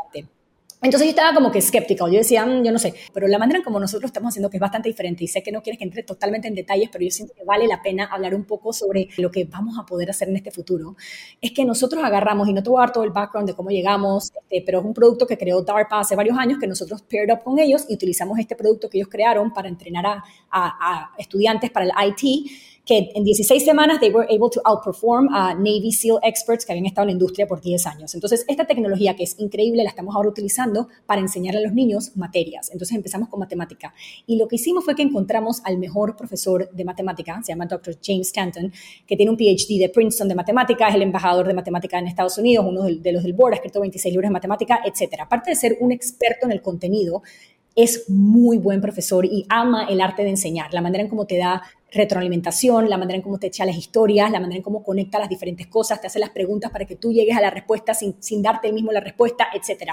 Entonces yo estaba como que escéptica, yo decía, mm, yo no sé, pero la manera en como nosotros estamos haciendo que es bastante diferente y sé que no quieres que entre totalmente en detalles, pero yo siento que vale la pena hablar un poco sobre lo que vamos a poder hacer en este futuro, es que nosotros agarramos, y no te voy a dar todo el background de cómo llegamos, este, pero es un producto que creó DARPA hace varios años, que nosotros paired up con ellos y utilizamos este producto que ellos crearon para entrenar a, a, a estudiantes para el IT, que en 16 semanas they were able to outperform a Navy SEAL experts que habían estado en la industria por 10 años. Entonces, esta tecnología que es increíble la estamos ahora utilizando para enseñarle a los niños materias. Entonces, empezamos con matemática. Y lo que hicimos fue que encontramos al mejor profesor de matemática, se llama Dr. James Stanton, que tiene un PhD de Princeton de matemática, es el embajador de matemática en Estados Unidos, uno de los del board, ha escrito 26 libros de matemática, etc. Aparte de ser un experto en el contenido, es muy buen profesor y ama el arte de enseñar, la manera en cómo te da retroalimentación, la manera en cómo te echa las historias, la manera en cómo conecta las diferentes cosas, te hace las preguntas para que tú llegues a la respuesta sin, sin darte el mismo la respuesta, etc.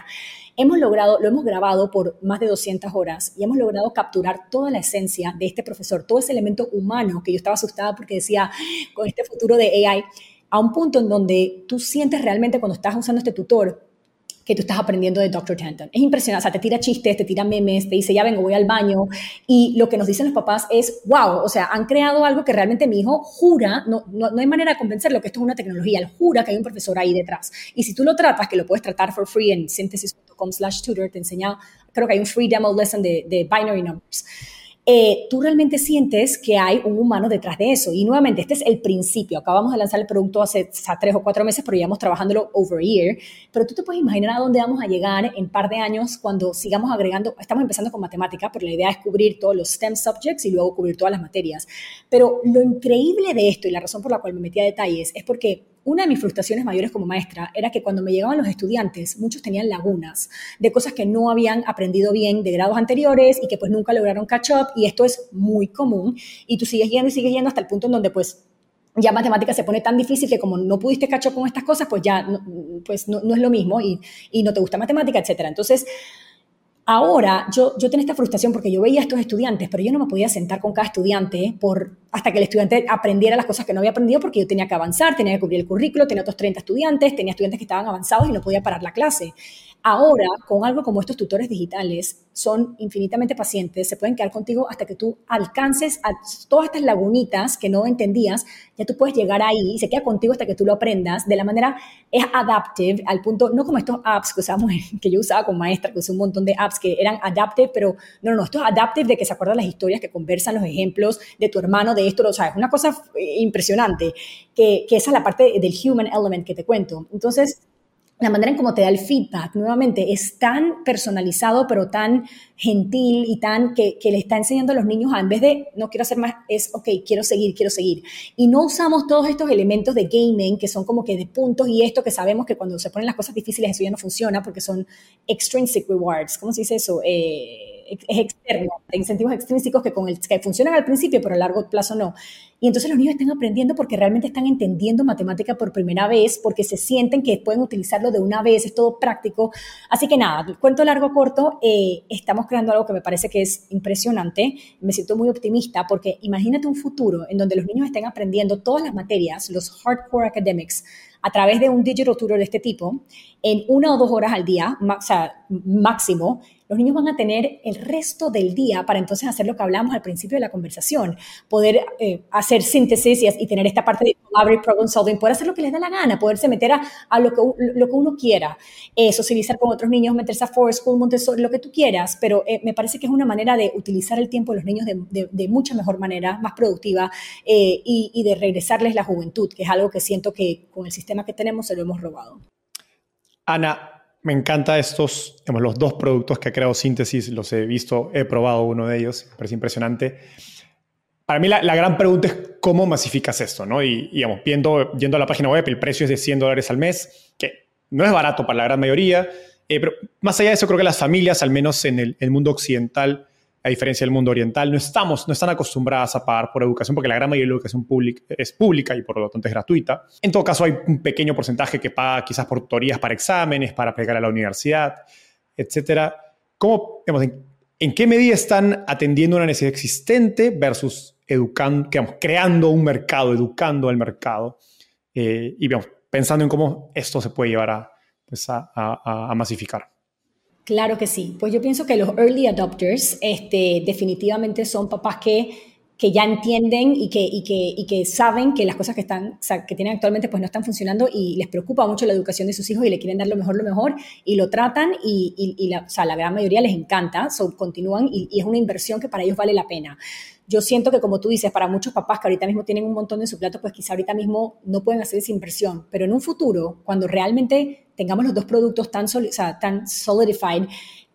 Hemos logrado, lo hemos grabado por más de 200 horas y hemos logrado capturar toda la esencia de este profesor, todo ese elemento humano que yo estaba asustada porque decía, con este futuro de AI, a un punto en donde tú sientes realmente cuando estás usando este tutor, que tú estás aprendiendo de Dr. Tanton. Es impresionante, o sea, te tira chistes, te tira memes, te dice, ya vengo, voy al baño. Y lo que nos dicen los papás es, wow, o sea, han creado algo que realmente mi hijo jura, no, no, no hay manera de convencerlo que esto es una tecnología, él jura que hay un profesor ahí detrás. Y si tú lo tratas, que lo puedes tratar for free en synthesis.com slash tutor, te enseña, creo que hay un free demo lesson de, de binary numbers eh, tú realmente sientes que hay un humano detrás de eso. Y nuevamente, este es el principio. Acabamos de lanzar el producto hace, tres o cuatro meses, pero llevamos trabajándolo over year. Pero tú te puedes imaginar a dónde vamos a llegar en par de años cuando sigamos agregando, estamos empezando con matemática, pero la idea es cubrir todos los STEM subjects y luego cubrir todas las materias. Pero lo increíble de esto y la razón por la cual me metí a detalles es porque una de mis frustraciones mayores como maestra era que cuando me llegaban los estudiantes, muchos tenían lagunas de cosas que no habían aprendido bien de grados anteriores y que pues nunca lograron catch up y esto es muy común y tú sigues yendo y sigues yendo hasta el punto en donde pues ya matemática se pone tan difícil que como no pudiste catch up con estas cosas, pues ya no, pues no, no es lo mismo y, y, no te gusta matemática, etcétera. Entonces, Ahora, yo, yo tenía esta frustración porque yo veía a estos estudiantes, pero yo no me podía sentar con cada estudiante por, hasta que el estudiante aprendiera las cosas que no había aprendido porque yo tenía que avanzar, tenía que cubrir el currículo, tenía otros 30 estudiantes, tenía estudiantes que estaban avanzados y no podía parar la clase. Ahora, con algo como estos tutores digitales, son infinitamente pacientes, se pueden quedar contigo hasta que tú alcances a todas estas lagunitas que no entendías, ya tú puedes llegar ahí y se queda contigo hasta que tú lo aprendas. De la manera, es adaptive, al punto, no como estos apps que usamos, (laughs) que yo usaba con maestra, que usé un montón de apps que eran adaptive, pero no, no, esto es adaptive de que se acuerdan las historias, que conversan los ejemplos de tu hermano, de esto, o sea, es una cosa impresionante, que, que esa es la parte del human element que te cuento. Entonces, la manera en cómo te da el feedback, nuevamente, es tan personalizado, pero tan gentil y tan que, le está enseñando a los niños a, en vez de no quiero hacer más, es, ok, quiero seguir, quiero seguir. Y no usamos todos estos elementos de gaming que son como que de puntos y esto que sabemos que cuando se ponen las cosas difíciles eso ya no funciona porque son extrinsic rewards. ¿Cómo se dice eso? Eh, es externo, incentivos extrínsecos que, con el, que funcionan al principio, pero a largo plazo no. Y entonces los niños están aprendiendo porque realmente están entendiendo matemática por primera vez, porque se sienten que pueden utilizarlo de una vez, es todo práctico. Así que nada, cuento largo corto, eh, estamos creando algo que me parece que es impresionante, me siento muy optimista porque imagínate un futuro en donde los niños estén aprendiendo todas las materias, los hardcore academics, a través de un digital tutor de este tipo, en una o dos horas al día, o sea, máximo, los niños van a tener el resto del día para entonces hacer lo que hablamos al principio de la conversación, poder eh, hacer síntesis y, tener esta parte de collaborative problem solving, poder hacer lo que les da la gana, poderse meter a, lo, que, uno quiera, eh, socializar con otros niños, meterse a Forest School, Montessori, lo que tú quieras, pero eh, me parece que es una manera de utilizar el tiempo de los niños de, de, mucha mejor manera, más productiva y, y de regresarles la juventud, que es algo que siento que con el sistema que tenemos se lo hemos robado. Ana, me encanta estos, digamos, los dos productos que ha creado Síntesis, los he visto, he probado uno de ellos, me parece impresionante. Para mí la, gran pregunta es cómo masificas esto, ¿no? Y, digamos, viendo, yendo a la página web, el precio es de 100 dólares al mes, que no es barato para la gran mayoría, eh, pero más allá de eso, creo que las familias, al menos en el, el mundo occidental, a diferencia del mundo oriental, no estamos, no están acostumbradas a pagar por educación porque la gran mayoría de la educación pública es pública y por lo tanto es gratuita. En todo caso, hay un pequeño porcentaje que paga quizás por tutorías para exámenes, para aplicar a la universidad, etcétera. ¿Cómo, digamos, en, qué medida están atendiendo una necesidad existente versus educando, creando un mercado, educando al mercado eh, y digamos, pensando en cómo esto se puede llevar a, pues a masificar? Claro que sí. Pues yo pienso que los early adopters este, definitivamente son papás que que ya entienden y que, y que, y que saben que las cosas que, están, que tienen actualmente pues no están funcionando y les preocupa mucho la educación de sus hijos y le quieren dar lo mejor, lo mejor y lo tratan y, y, la, o sea, la gran mayoría les encanta, so, continúan y, y es una inversión que para ellos vale la pena. Yo siento que como tú dices, para muchos papás que ahorita mismo tienen un montón de su plato, pues quizá ahorita mismo no pueden hacer esa inversión, pero en un futuro, cuando realmente tengamos los dos productos tan, o sea, tan solidified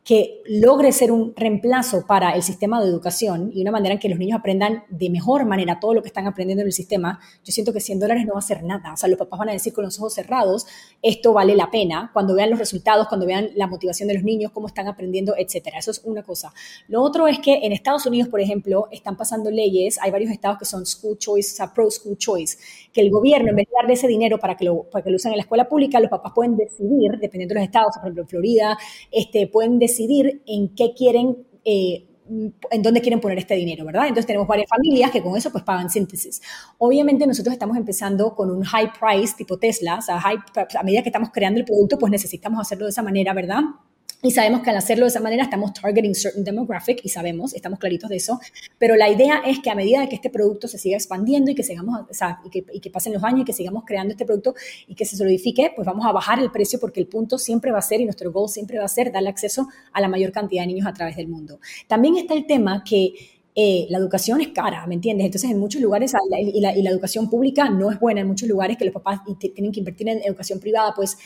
que logre ser un reemplazo para el sistema de educación y una manera en que los niños aprendan de mejor manera todo lo que están aprendiendo en el sistema, yo siento que 100 dólares no va a ser nada. O sea, los papás van a decir con los ojos cerrados, esto vale la pena, cuando vean los resultados, cuando vean la motivación de los niños, cómo están aprendiendo, etcétera. Eso es una cosa. Lo otro es que en Estados Unidos, por ejemplo, están pasando leyes, hay varios estados que son school choice, o sea, pro school choice, que el gobierno, en vez de darle ese dinero para que lo, para que lo usen en la escuela pública, los papás pueden decidir, dependiendo de los estados, por ejemplo, en Florida, este, pueden decidir decidir en qué quieren, eh, en dónde quieren poner este dinero, ¿verdad? Entonces tenemos varias familias que con eso pues pagan síntesis. Obviamente nosotros estamos empezando con un high price tipo Tesla, o sea, a medida que estamos creando el producto pues necesitamos hacerlo de esa manera, ¿verdad? Y sabemos que al hacerlo de esa manera estamos targeting certain demographic y sabemos, estamos claritos de eso, pero la idea es que a medida que este producto se siga expandiendo y que sigamos, o sea, y que, y que, pasen los años y que sigamos creando este producto y que se solidifique, pues vamos a bajar el precio porque el punto siempre va a ser y nuestro goal siempre va a ser darle acceso a la mayor cantidad de niños a través del mundo. También está el tema que eh, la educación es cara, ¿me entiendes? Entonces, en muchos lugares, y la, y la educación pública no es buena, en muchos lugares que los papás tienen que invertir en educación privada, pues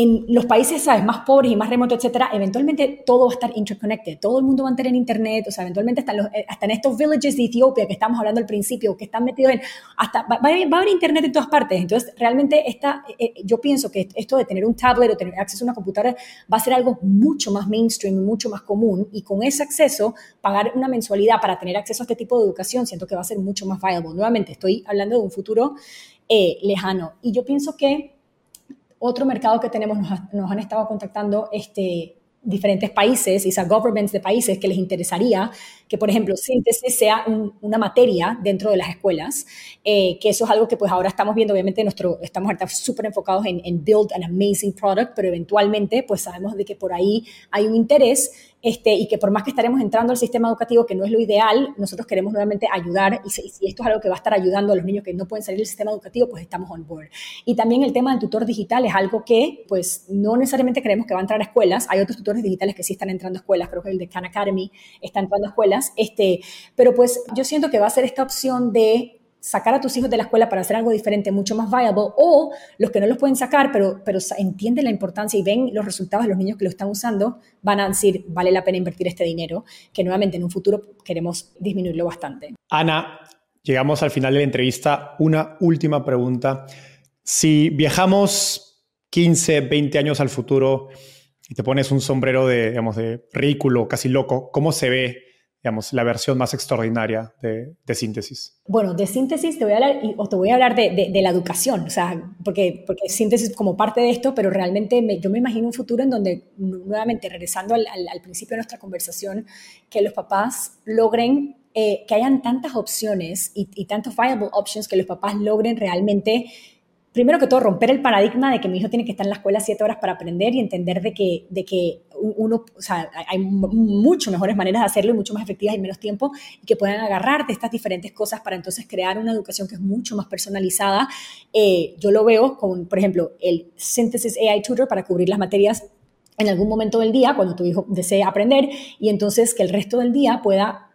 en los países, ¿sabes?, más pobres y más remotos, etcétera, eventualmente todo va a estar interconnected. Todo el mundo va a tener internet, o sea, eventualmente hasta, los, eh, hasta en estos villages de Etiopía que estamos hablando al principio, que están metidos en, hasta, va, a haber internet en todas partes. Entonces, realmente esta, eh, eh, yo pienso que esto de tener un tablet o tener acceso a una computadora va a ser algo mucho más mainstream mucho más común. Y con ese acceso, pagar una mensualidad para tener acceso a este tipo de educación, siento que va a ser mucho más viable. Nuevamente, estoy hablando de un futuro lejano. Y yo pienso que otro mercado que tenemos, nos, han estado contactando este, diferentes países, y governments de países que les interesaría que, por ejemplo, síntesis sea una materia dentro de las escuelas, eh, que eso es algo que pues ahora estamos viendo, obviamente nuestro, estamos súper enfocados en, en, build an amazing product, pero eventualmente pues sabemos de que por ahí hay un interés este, y que por más que estaremos entrando al sistema educativo, que no es lo ideal, nosotros queremos nuevamente ayudar y si, esto es algo que va a estar ayudando a los niños que no pueden salir del sistema educativo, pues estamos on board. Y también el tema del tutor digital es algo que pues no necesariamente creemos que va a entrar a escuelas, hay otros tutores digitales que sí están entrando a escuelas, creo que el de Khan Academy está entrando a escuelas, este, pero pues yo siento que va a ser esta opción de sacar a tus hijos de la escuela para hacer algo diferente, mucho más viable, o los que no los pueden sacar, pero, pero entienden la importancia y ven los resultados de los niños que lo están usando, van a decir, vale la pena invertir este dinero, que nuevamente en un futuro queremos disminuirlo bastante. Ana, llegamos al final de la entrevista. Una última pregunta. Si viajamos 15, 20 años al futuro y te pones un sombrero de, digamos, de ridículo, casi loco, ¿cómo se ve digamos, la versión más extraordinaria de, síntesis? Bueno, de síntesis te voy a hablar, o te voy a hablar de, la educación, o sea, porque, porque síntesis como parte de esto, pero realmente yo me imagino un futuro en donde, nuevamente, regresando al, principio de nuestra conversación, que los papás logren eh, que hayan tantas opciones y, y tantos viable options que los papás logren realmente primero que todo, romper el paradigma de que mi hijo tiene que estar en la escuela siete horas para aprender y entender de que, de que uno, o sea, hay mucho mejores maneras de hacerlo y mucho más efectivas y menos tiempo y que puedan agarrar de estas diferentes cosas para entonces crear una educación que es mucho más personalizada. Eh, yo lo veo con, por ejemplo, el Synthesis AI Tutor para cubrir las materias en algún momento del día cuando tu hijo desee aprender y entonces que el resto del día pueda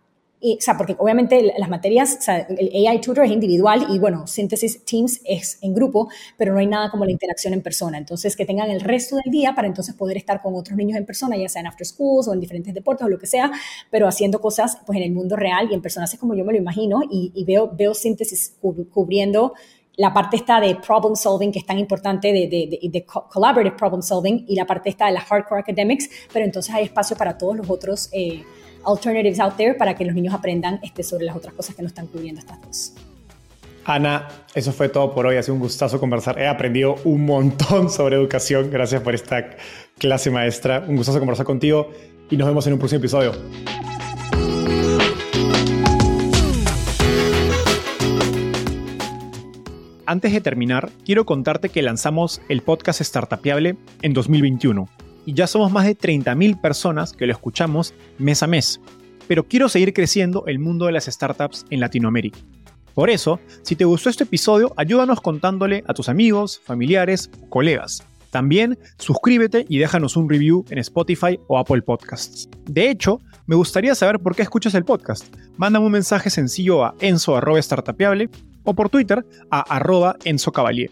o sea, porque obviamente las materias, o sea, el AI Tutor es individual y bueno, Synthesis Teams es en grupo, pero no hay nada como la interacción en persona. Entonces, que tengan el resto del día para entonces poder estar con otros niños en persona, ya sea en after schools o en diferentes deportes o lo que sea, pero haciendo cosas pues en el mundo real y en persona, así como yo me lo imagino y, veo, veo Synthesis cubriendo la parte esta de problem solving, que es tan importante, de, de, de, collaborative problem solving, y la parte esta de la hardcore academics, pero entonces hay espacio para todos los otros eh, alternatives out there para que los niños aprendan este, sobre las otras cosas que no están cubriendo estas dos. Ana, eso fue todo por hoy. Ha sido un gustazo conversar. He aprendido un montón (laughs) sobre educación. Gracias por esta clase maestra. Un gustazo conversar contigo y nos vemos en un próximo episodio. Antes de terminar, quiero contarte que lanzamos el podcast Startupiable en 2021 y ya somos más de 30.000 personas que lo escuchamos mes a mes. pero quiero seguir creciendo el mundo de las startups en Latinoamérica. Por eso, si te gustó este episodio, ayúdanos contándole a tus amigos, familiares, colegas. También suscríbete y déjanos un review en Spotify o Apple Podcasts. De hecho, me gustaría saber por qué escuchas el podcast. Mándame un mensaje sencillo a enzo.startapeable o por Twitter a arroba enzocavalier,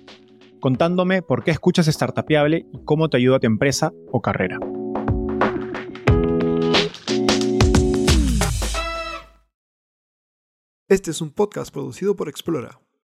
contándome por qué escuchas Startapeable y cómo te ayuda a tu empresa o carrera. Este es un podcast producido por Explora.